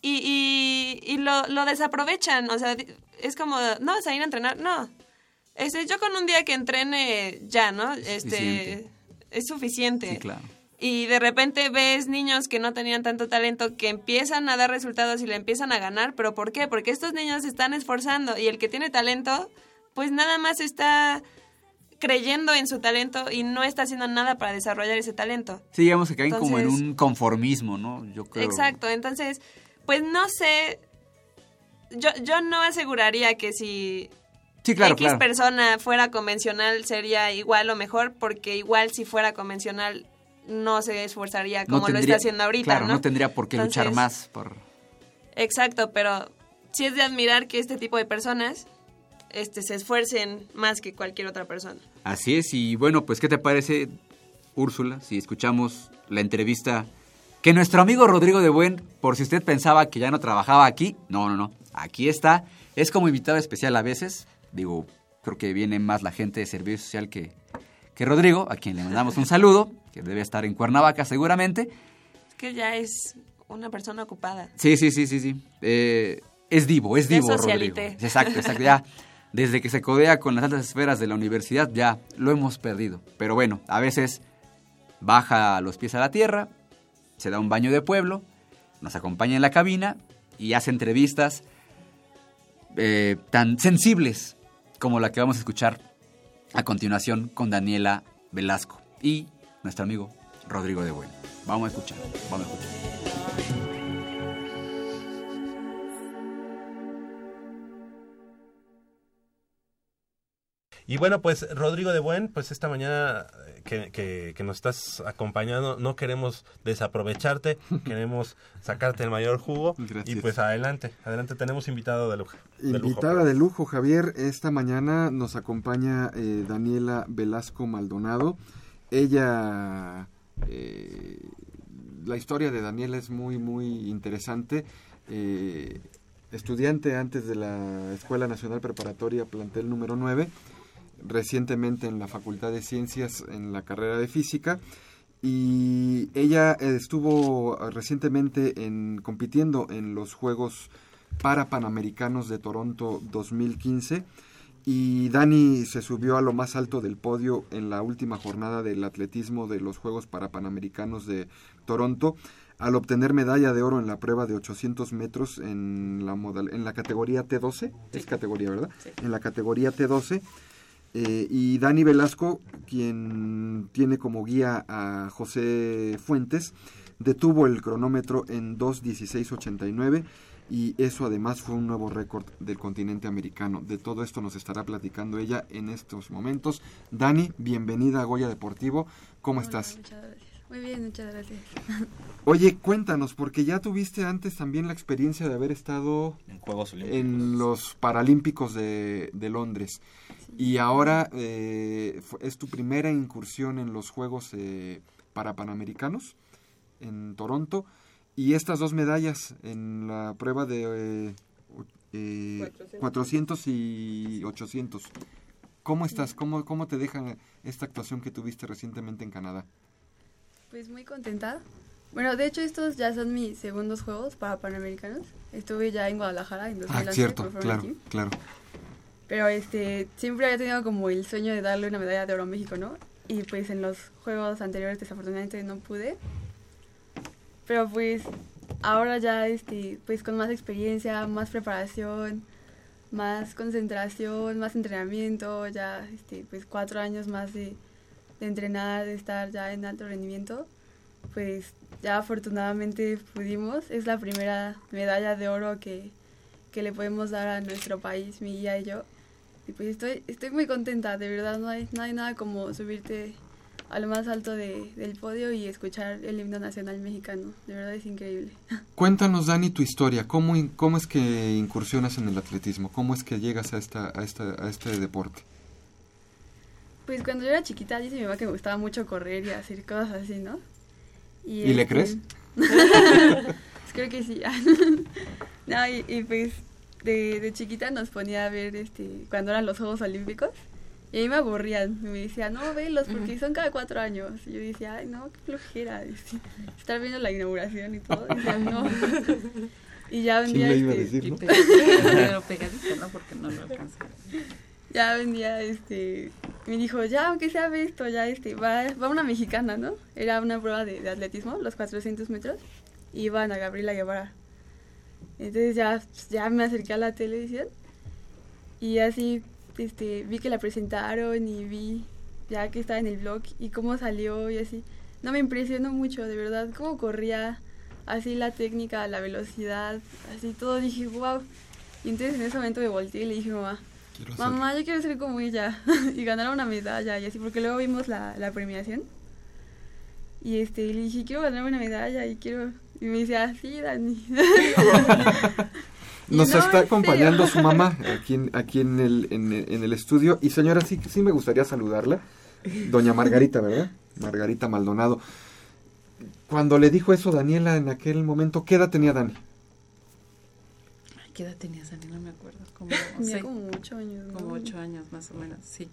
y, y, y lo, lo desaprovechan. O sea, es como, no vas a ir a entrenar. No. Este, yo con un día que entrene ya, ¿no? Este, Suficiente. es suficiente. Sí, claro. Y de repente ves niños que no tenían tanto talento que empiezan a dar resultados y le empiezan a ganar. ¿Pero por qué? Porque estos niños se están esforzando y el que tiene talento, pues nada más está creyendo en su talento y no está haciendo nada para desarrollar ese talento. Sí, digamos que caen como en un conformismo, ¿no? Yo creo. Exacto, entonces, pues no sé, yo, yo no aseguraría que si Sí, claro, X claro. persona fuera convencional sería igual o mejor, porque igual si fuera convencional no se esforzaría como No lo está haciendo ahorita, Claro, ¿no? no tendría por qué luchar más por... Exacto, pero sí es de admirar que este tipo de personas este, se esfuercen más que cualquier otra persona. Así es, y bueno, pues ¿qué te parece, Úrsula, si escuchamos la entrevista que nuestro amigo Rodrigo de Buen, por si usted pensaba que ya no trabajaba aquí, no, no, no, aquí está, es como invitado especial a veces, digo, creo que viene más la gente de servicio social que, que Rodrigo, a quien le mandamos un saludo, que debe estar en Cuernavaca seguramente. Es que ya es una persona ocupada. Sí, sí, sí, sí, sí. Eh, es divo, es divo, Rodrigo. Exacto, exacto. Ya, desde que se codea con las altas esferas de la universidad, ya lo hemos perdido. Pero bueno, a veces baja los pies a la tierra, se da un baño de pueblo, nos acompaña en la cabina y hace entrevistas eh, tan sensibles como la que vamos a escuchar a continuación con Daniela Velasco y nuestro amigo Rodrigo de Bueno. Vamos a escuchar, vamos a escuchar. Y bueno, pues Rodrigo de Buen, pues esta mañana eh, que, que- que nos estás acompañando, no queremos desaprovecharte, queremos sacarte el mayor jugo. Y pues adelante, adelante, tenemos invitado de lujo. de lujo. Invitada de lujo, Javier. Esta mañana nos acompaña eh, Daniela Velasco Maldonado. Ella, eh, la historia de Daniela es muy, muy interesante. Eh, estudiante antes de la Escuela Nacional Preparatoria, plantel número 9, recientemente en la Facultad de Ciencias en la carrera de Física. Y ella estuvo eh, recientemente en, compitiendo en los Juegos para Panamericanos de Toronto 2015 y Dani se subió a lo más alto del podio en la última jornada del atletismo de los Juegos para Panamericanos de Toronto al obtener medalla de oro en la prueba de 800 metros en la, modal, en la categoría T12, es categoría, ¿verdad? En la categoría T12. Eh, y Dani Velasco, quien tiene como guía a José Fuentes, detuvo el cronómetro en 2.16.89 y eso además fue un nuevo récord del continente americano. De todo esto nos estará platicando ella en estos momentos. Dani, bienvenida a Goya Deportivo. ¿Cómo estás? Muchas gracias. Muy bien, muchas gracias. Oye, cuéntanos, porque ya tuviste antes también la experiencia de haber estado En Juegos Olímpicos. en los Paralímpicos de, de Londres. Y ahora eh, es tu primera incursión en los Juegos eh, para Panamericanos en Toronto. Y estas dos medallas en la prueba de eh, o- eh, 400 y 800. ¿Cómo estás? ¿Cómo, ¿Cómo te deja esta actuación que tuviste recientemente en Canadá? Pues muy contenta. Bueno, de hecho estos ya son mis segundos juegos para Panamericanos. Estuve ya en Guadalajara en 2011. Ah, cierto, claro, claro. Pero este, siempre había tenido como el sueño de darle una medalla de oro a México, ¿no? Y pues en los juegos anteriores desafortunadamente no pude. Pero pues ahora ya este, pues con más experiencia, más preparación, más concentración, más entrenamiento, ya este, pues cuatro años más de, de entrenar, de estar ya en alto rendimiento, pues ya afortunadamente pudimos. Es la primera medalla de oro que, que le podemos dar a nuestro país, mi guía y yo. Y pues estoy, estoy muy contenta, de verdad, no hay, no hay nada como subirte a lo más alto de- del podio y escuchar el himno nacional mexicano. De verdad es increíble. Cuéntanos, Dani, tu historia. ¿Cómo, ¿Cómo es que incursionas en el atletismo? ¿Cómo es que llegas a, esta, a, esta, a este deporte? Pues cuando yo era chiquita dice mi mamá que me gustaba mucho correr y hacer cosas así, ¿no? ¿Y le este, crees? pues creo que sí. no, y, y pues de, de chiquita nos ponía a ver este cuando eran los Juegos Olímpicos y a mí me aburrían. Me decía, no, velos porque son cada cuatro años. Y yo decía, ay, no, qué flojera. decía, estar viendo la inauguración y todo. Y decía, no. y ya un ¿Quién día. le iba a este, decir, no? Pero pegadito, ¿no? Porque no lo alcanza. ya vendía, este, me dijo, ya, aunque sea ve esto, ya, este, va, va una mexicana, ¿no? Era una prueba de, de atletismo, los 400 metros, y iban a Gabriela Guevara. Entonces ya, ya me acerqué a la televisión y así, este, vi que la presentaron y vi ya que estaba en el blog y cómo salió y así. No, me impresionó mucho, de verdad, cómo corría, así la técnica, la velocidad, así todo, dije, wow. Y entonces en ese momento me volteé y le dije, mamá, Quiero mamá, yo quiero ser como ella y ganar una medalla y así, porque luego vimos la, la premiación. Y este, le dije, quiero ganar una medalla y quiero... Y me dice, ah, sí, Dani. Nos no, está acompañando su mamá aquí, en, aquí en, el, en, el- en el estudio. Y señora, sí, sí me gustaría saludarla. Doña Margarita, ¿verdad? Margarita Maldonado. Cuando le dijo eso Daniela en aquel momento, ¿qué edad tenía Dani? Ay, ¿Qué edad tenías, Dani? No me acuerdo. Como, Tenía sí, como ocho años. ¿no? como ocho años más o menos, sí.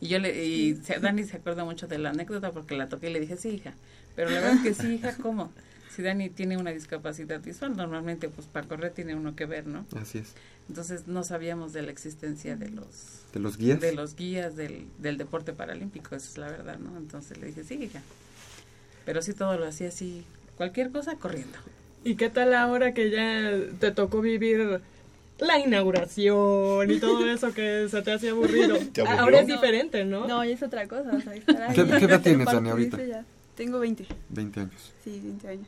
Y yo le, y se- Dani se acuerda mucho de la anécdota porque la toqué y le dije, sí, hija. Pero la verdad es que sí, hija, ¿cómo? Si Dani tiene una discapacidad visual, normalmente pues para correr tiene uno que ver, ¿no? Así es. Entonces no sabíamos de la existencia de los ¿De los guías? de los guías del, del deporte paralímpico, esa es la verdad, ¿no? Entonces le dije, sí, hija. Pero sí todo lo hacía así, cualquier cosa corriendo. ¿Y qué tal ahora que ya te tocó vivir la inauguración y todo eso que se te hacía aburrido? ¿Te? Ahora es No. diferente, ¿no? No, es otra cosa. O sea, estar ahí, ¿Qué- qué edad tienes, Dani, ahorita? ya. Tengo 20. 20 años. Sí, 20 años.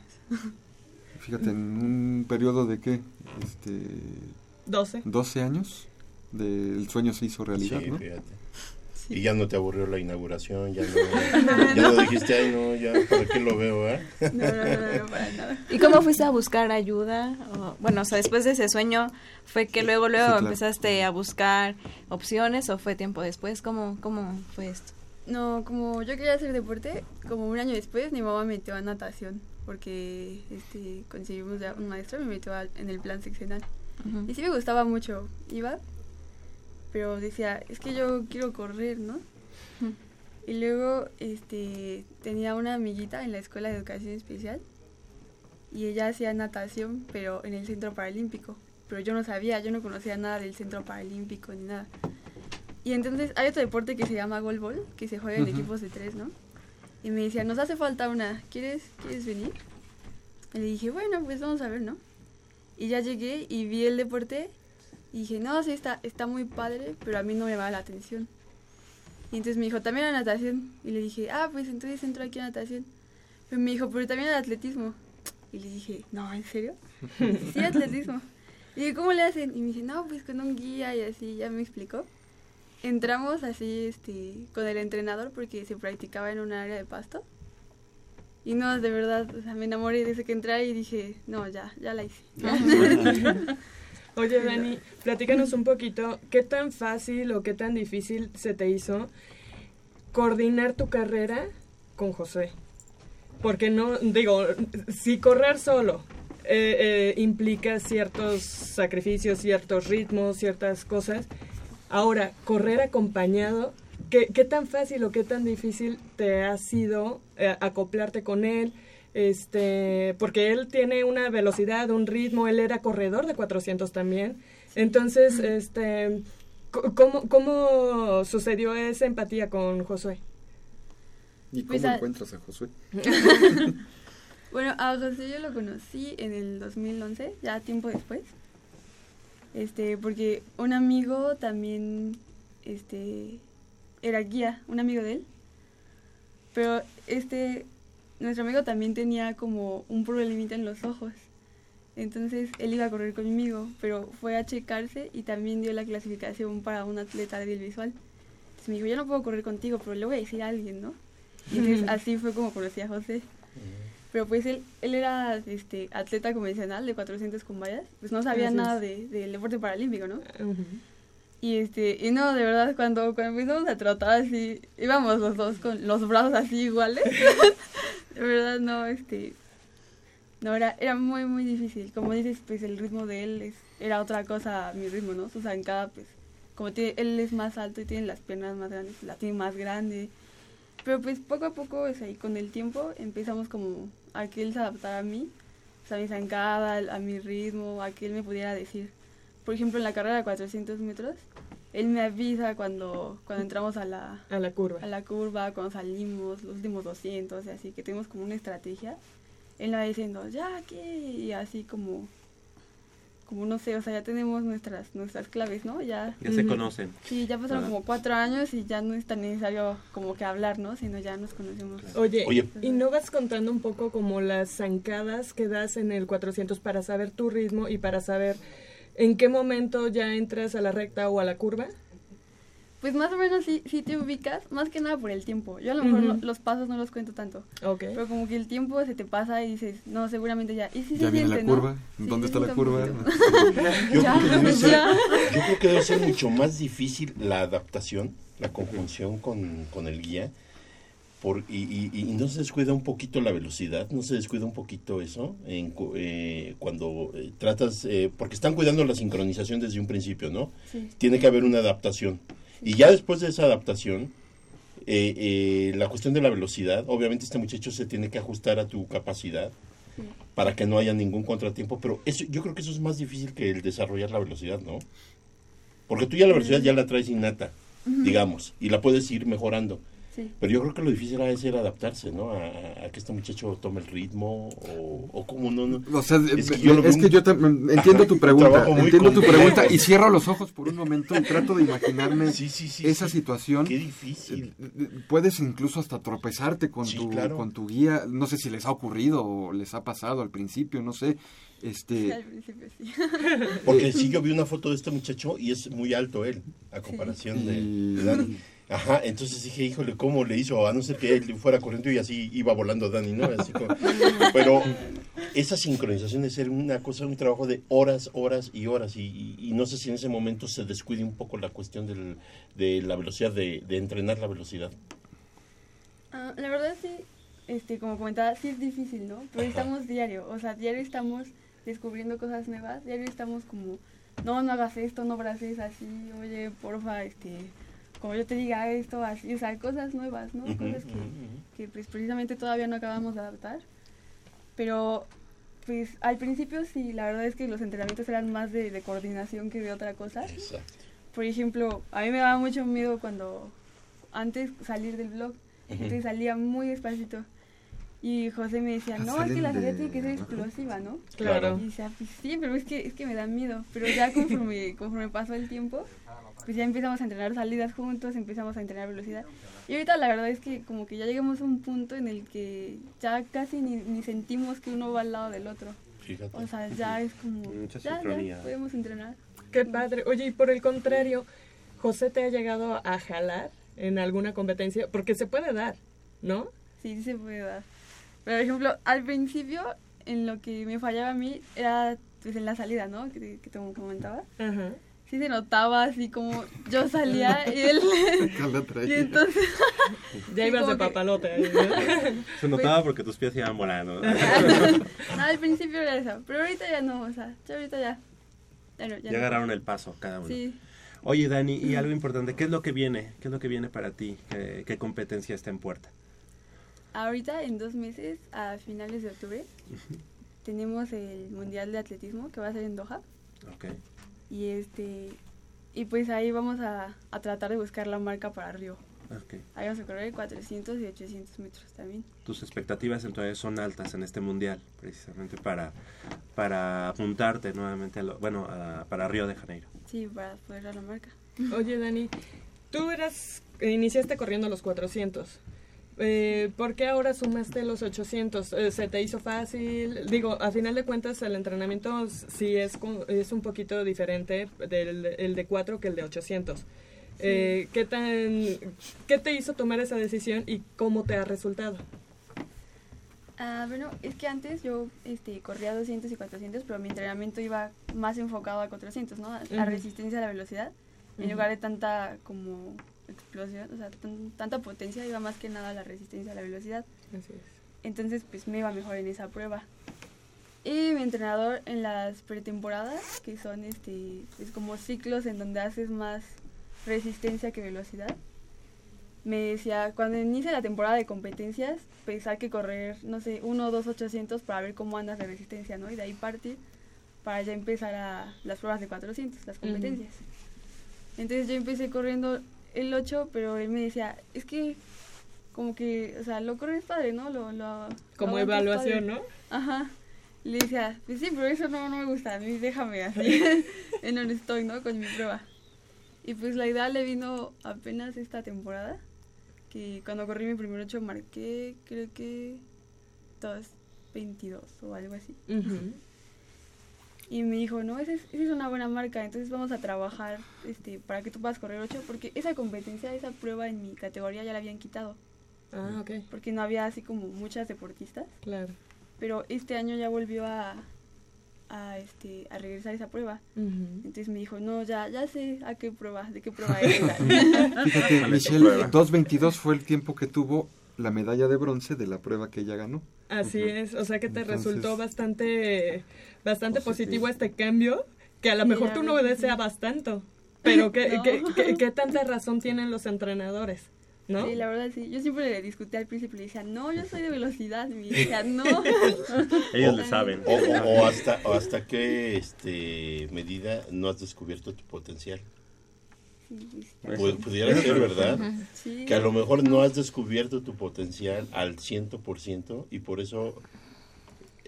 Fíjate, en un periodo de qué? Este, 12. 12 años. del sueño se hizo realidad, Sí, ¿no? fíjate. Y ya no te aburrió la inauguración, ya no, ya no dijiste, ay, no, ya, ¿para qué lo veo, eh? No, no, no, no, para nada. ¿Y cómo fuiste a buscar ayuda? O, bueno, o sea, después de ese sueño, ¿fue que luego, luego Sí, claro. empezaste a buscar opciones o fue tiempo después? ¿Cómo, cómo fue esto? No, como yo quería hacer deporte, como un año después mi mamá me metió a natación porque este conseguimos ya un maestro me metió al- en el plan seccional. Ujú. Y sí me gustaba mucho, iba, pero decía, es que yo quiero correr, ¿no? Y luego este tenía una amiguita en la escuela de educación especial y ella hacía natación, pero en el centro paralímpico. Pero yo no sabía, yo no conocía nada del centro paralímpico ni nada. Y entonces hay otro deporte que se llama golbol, que se juega en Ujú. equipos de tres, ¿no? Y me decía, nos hace falta una, ¿quieres, ¿quieres venir? Y le dije, bueno, pues vamos a ver, ¿no? Y ya llegué y vi el deporte y dije, no, sí, está, está muy padre, pero a mí no me va la atención. Y entonces me dijo, también la natación. Y le dije, ah, pues entonces entro aquí a natación. Pero me dijo, pero también el atletismo. Y le dije, no, ¿en serio? Sí, atletismo. Y dije, ¿cómo le hacen? Y me dice, no, pues con un guía y así, ya me explicó. Entramos así, este, con el entrenador porque se practicaba en un área de pasto. Y no, de verdad, o sea, me enamoré desde que entré y dije, no, ya, ya la hice. Oye, Dani, platícanos un poquito, ¿qué tan fácil o qué tan difícil se te hizo coordinar tu carrera con José? Porque no, digo, si correr solo eh, eh, implica ciertos sacrificios, ciertos ritmos, ciertas cosas, ahora, correr acompañado, ¿qué, qué tan fácil o qué tan difícil te ha sido eh, acoplarte con él? Este porque él tiene una velocidad, un ritmo, él era corredor de 400 también. Entonces, este ¿cómo, ¿cómo sucedió esa empatía con Josué? ¿Y cómo Pues a- encuentras a Josué? Bueno, a José yo lo conocí en el 2011, ya tiempo después. Este, porque un amigo también, este, era guía, un amigo de él. Pero este, nuestro amigo también tenía como un problemita en los ojos. Entonces él iba a correr conmigo, pero fue a checarse y también dio la clasificación para un atleta débil visual. Entonces me dijo, yo no puedo correr contigo, pero le voy a decir a alguien, ¿no? Y entonces así fue como conocí a José. Pero pues él, él era este, atleta convencional de 400 con vallas, pues no sabía nada de, del deporte paralímpico, ¿no? Y este, y no, de verdad, cuando, cuando empezamos a trotar así, íbamos los dos con los brazos así iguales. de verdad, no, este, no, era, era muy, muy difícil. Como dices, pues el ritmo de él es, era otra cosa mi ritmo, ¿no? Su zancada, pues, como tiene, él es más alto y tiene las piernas más grandes, la tiene más grande. Pero pues poco a poco, o sea, y con el tiempo empezamos como a que él se adaptara a mí, o sea, a mi zancada, a mi ritmo, a que él me pudiera decir. Por ejemplo, en la carrera de 400 metros, él me avisa cuando, cuando entramos a la, A la curva. a la curva, cuando salimos, los últimos 200, y así que tenemos como una estrategia. Él me va diciendo, ya aquí, y así como, como no sé, o sea, ya tenemos nuestras, nuestras claves, ¿no? Ya, Ya se conocen. Sí, ya pasaron ¿Verdad? como cuatro años y ya no es tan necesario como que hablar, ¿no? Sino ya nos conocemos. Oye, Oye. ¿y no vas contando un poco como las zancadas que das en el 400 para saber tu ritmo y para saber en qué momento ya entras a la recta o a la curva? Pues más o menos sí, sí te ubicas, más que nada por el tiempo. Yo a lo mejor Ujú. no- los pasos no los cuento tanto. Ok. Pero como que el tiempo se te pasa y dices, no, seguramente ya. Y sí Ya se viene la siente, ¿no? curva. Sí, ¿Dónde se está la curva? Yo, Ya, creo que debe ser, ya. yo creo que debe ser mucho más difícil la adaptación, la conjunción con, con el guía. Por, y, y- y no se descuida un poquito la velocidad, no se descuida un poquito eso en, eh, cuando eh, tratas, eh, porque están cuidando la sincronización desde un principio, ¿no? Sí. Tiene que haber una adaptación. Y ya después de esa adaptación, eh, eh, la cuestión de la velocidad, obviamente este muchacho se tiene que ajustar a tu capacidad para que no haya ningún contratiempo, pero eso, yo creo que eso es más difícil que el desarrollar la velocidad, ¿no? Porque tú ya la velocidad ya la traes innata, digamos, y la puedes ir mejorando. Sí. Pero yo creo que lo difícil ha de ser adaptarse, ¿no? A, a que este muchacho tome el ritmo o, o como no, no. O sea, Es es que yo un- tam- entiendo tu un pregunta, entiendo tu pregunta y cierro los ojos por un momento y trato de imaginarme esa situación. Qué difícil. Eh, Puedes incluso hasta tropezarte con Sí, tu claro. con tu guía, no sé si les ha ocurrido o les ha pasado al principio, no sé. Este Al principio sí. Porque sí, yo vi una foto de este muchacho y es muy alto él, a comparación de, de Dani. Ajá, entonces dije, híjole, ¿cómo le hizo? A no ser que él fuera corriendo y así iba volando Dani, ¿no? Así como- pero esa sincronización de ser una cosa, un trabajo de horas, horas y horas. Y, y- y no sé si en ese momento se descuide un poco la cuestión del- de la velocidad, de, de entrenar la velocidad. Ah, la verdad sí, este, como comentaba, sí es difícil, ¿no? Pero Ajá. estamos diario, o sea, diario estamos descubriendo cosas nuevas, diario estamos como, no, no hagas esto, no braces así, oye, porfa, este, como yo te diga esto, así, o sea, cosas nuevas, ¿no? Ujú, cosas que, ujú, que pues precisamente todavía no acabamos de adaptar. Pero, pues al principio sí, la verdad es que los entrenamientos eran más de, de coordinación que de otra cosa. Por ejemplo, a mí me daba mucho miedo cuando antes salir del blog, Ujú. entonces salía muy despacito. Y José me decía, no, es que la salida tiene que ser explosiva, ¿no? Claro. Y decía, pues sí, pero es que, es que me da miedo. Pero ya conforme, conforme pasó el tiempo, pues ya empezamos a entrenar salidas juntos, empezamos a entrenar velocidad. Y ahorita la verdad es que como que ya llegamos a un punto en el que ya casi ni, ni sentimos que uno va al lado del otro. Fíjate. O sea, ya es como... Mucha ya, sincronía. ya podemos entrenar. Qué padre. Oye, y por el contrario, José te ha llegado a jalar en alguna competencia, porque se puede dar, ¿no? Sí, sí se puede dar. Por ejemplo, al principio, en lo que me fallaba a mí, era pues en la salida, ¿no? Que, te- que te comentaba. Ajá. Sí se notaba así como yo salía y él... Y entonces... Ya ibas de papalote. ahí, Se notaba porque tus pies iban volando. No, al principio era eso, pero ahorita ya no, o sea, ya ahorita ya. Ya, no, ya Ya no. agarraron el paso cada uno. Sí. Oye, Dani, y algo importante, ¿qué es lo que viene? ¿Qué es lo que viene para ti? ¿Qué, qué competencia está en puerta? Ahorita, en dos meses, a finales de octubre, tenemos el Mundial de Atletismo que va a ser en Doha. Ok. Y este y pues ahí vamos a, a tratar de buscar la marca para Río. ok. Ahí vamos a correr 400 y 800 metros también. Tus expectativas entonces son altas en este mundial, precisamente para, para apuntarte nuevamente, a lo- bueno, a- para Río de Janeiro. Sí, para poder dar la marca. Oye, Dani, tú eras, iniciaste corriendo los 400. Eh, ¿Por qué ahora sumaste los 800? Eh, ¿Se te hizo fácil? Digo, a final de cuentas el entrenamiento sí es, es un poquito diferente del el de 4 que el de 800. Eh, ¿qué, tan, ¿Qué te hizo tomar esa decisión y cómo te ha resultado? Ah, bueno, es que antes yo este, corría 200 y 400, pero mi entrenamiento iba más enfocado a 400, ¿no? A la Ujú. resistencia a la velocidad. En Ujú. lugar de tanta como explosión, o sea, tan- tanta potencia, iba más que nada a la resistencia a la velocidad. Así es. Entonces, pues me iba mejor en esa prueba. Y mi entrenador en las pretemporadas, que son este, pues como ciclos en donde haces más resistencia que velocidad, me decía, cuando inicia la temporada de competencias, pues hay que correr, no sé, uno o dos 800 para ver cómo andas de resistencia, ¿no? Y de ahí partir para ya empezar a las pruebas de 400, las competencias. Entonces yo empecé corriendo el 8, pero él me decía, es que como que, o sea, lo corres padre, ¿no? Lo, lo, Como evaluación, padre". ¿no? Ajá. Le decía, pues sí, pero eso no, no me gusta, a mí déjame así, en donde estoy, ¿no? Con mi prueba. Y pues la idea le vino apenas esta temporada, que cuando corrí mi primer 8 marqué, creo que 2.22 o algo así. Ujú. Y me dijo, no, esa es, esa es una buena marca, entonces vamos a trabajar este, para que tú puedas correr 8, porque esa competencia, esa prueba en mi categoría ya la habían quitado. Ah, ok. Porque no había así como muchas deportistas. Claro. Pero este año ya volvió a, a, este, a regresar esa prueba. Entonces me dijo, no, ya, ya sé a qué prueba, de qué prueba es. Fíjate, Michelle, prueba. 2.22 fue el tiempo que tuvo la medalla de bronce de la prueba que ella ganó. Así es, o sea que te Entonces- resultó bastante, bastante Positivo. positivo. este cambio, que a lo mejor tú no deseas bastante, pero ¿qué, No. qué, qué- qué tanta razón tienen los entrenadores? ¿No? Sí, la verdad sí. Yo siempre le discutí al principio, le decía, no, yo soy de velocidad. Y me decía, no. Ellos le saben. O, o- o hasta, o hasta qué este, medida no has descubierto tu potencial. Sí, pues, pudiera ser, ¿verdad? sí. Que a lo mejor no has descubierto tu potencial al 100% y por eso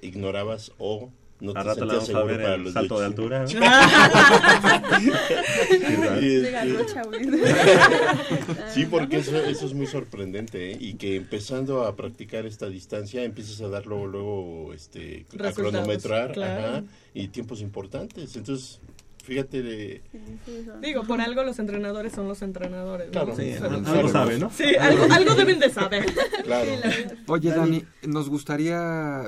ignorabas o no te Al rato la vamos a ver para los salto de 800. altura. Este. Sí, porque eso, eso es muy sorprendente ¿eh? y que empezando a practicar esta distancia empiezas a dar luego, luego este, a cronometrar claro. ajá, y tiempos importantes. Entonces, fíjate, de, Sí, sí, Digo, por algo los entrenadores son los entrenadores. ¿no? Claro. Sí, Saben, algo saben. sabe, ¿no? Sí, algo, algo deben de saber. claro. Oye, Dani, nos gustaría,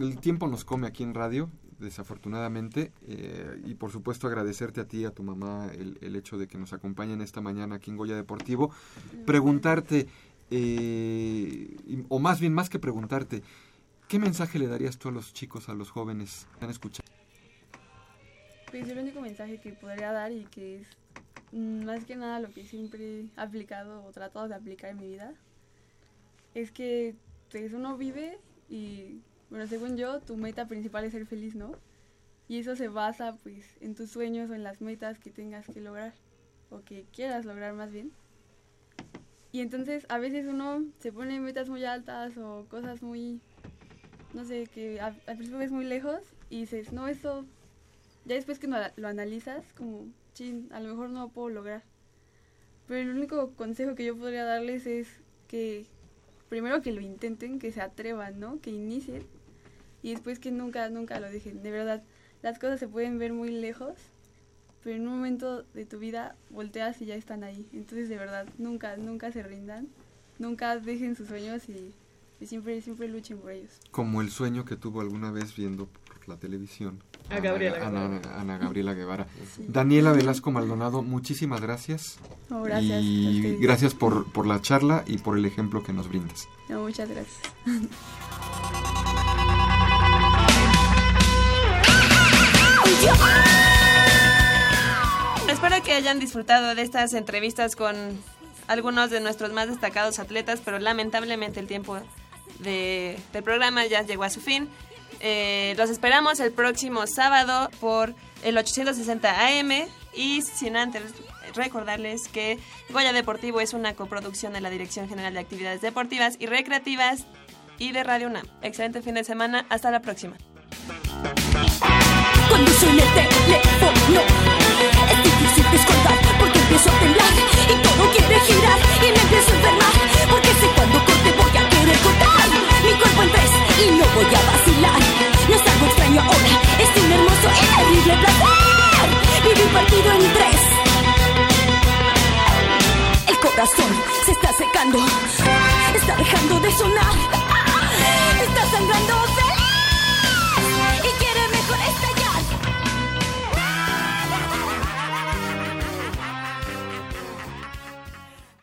el tiempo nos come aquí en radio, desafortunadamente, eh, y por supuesto agradecerte a ti y a tu mamá el, el hecho de que nos acompañen esta mañana aquí en Goya Deportivo. Preguntarte, eh, y- o más bien más que preguntarte, ¿qué mensaje le darías tú a los chicos, a los jóvenes que han escuchado? Pues el único mensaje que podría dar y que es mm, más que nada lo que siempre he aplicado o tratado de aplicar en mi vida es que pues uno vive y bueno según yo tu meta principal es ser feliz no y eso se basa pues en tus sueños o en las metas que tengas que lograr o que quieras lograr más bien. Y entonces a veces uno se pone metas muy altas o cosas muy no sé que al principio ves muy lejos y dices no eso ya después que lo analizas, como chin, a lo mejor no lo puedo lograr. Pero el único consejo que yo podría darles es que primero que lo intenten, que se atrevan, ¿no? Que inicien y después que nunca, nunca lo dejen. De verdad, las cosas se pueden ver muy lejos, pero en un momento de tu vida volteas y ya están ahí. Entonces, de verdad, nunca, nunca se rindan, nunca dejen sus sueños y, y siempre, siempre luchen por ellos. Como el sueño que tuvo alguna vez viendo la televisión. A Gabriela Ana, Guevara. Ana Gabriela Guevara. Sí. Daniela Velasco Maldonado, muchísimas gracias. No, gracias Y gracias por, por la charla y por el ejemplo que nos brindas. No, muchas gracias. Espero que hayan disfrutado de estas entrevistas con algunos de nuestros más destacados atletas, pero lamentablemente el tiempo de- del programa ya llegó a su fin. Eh, los esperamos el próximo sábado por el 860 AM y sin antes recordarles que Goya Deportivo es una coproducción de la Dirección General de Actividades Deportivas y Recreativas y de Radio UNAM. Excelente fin de semana, hasta la próxima. Cuando suena el teléfono Es difícil descontar porque empiezo a temblar Y todo quiere girar y me empiezo a enfermar Porque sé cuando corte voy a querer cortar Mi cuerpo en tres y no voy a vacilar. No es algo extraño ahora, es un hermoso y terrible placer. Vivir partido en tres. El corazón se está secando Está dejando de sonar. Está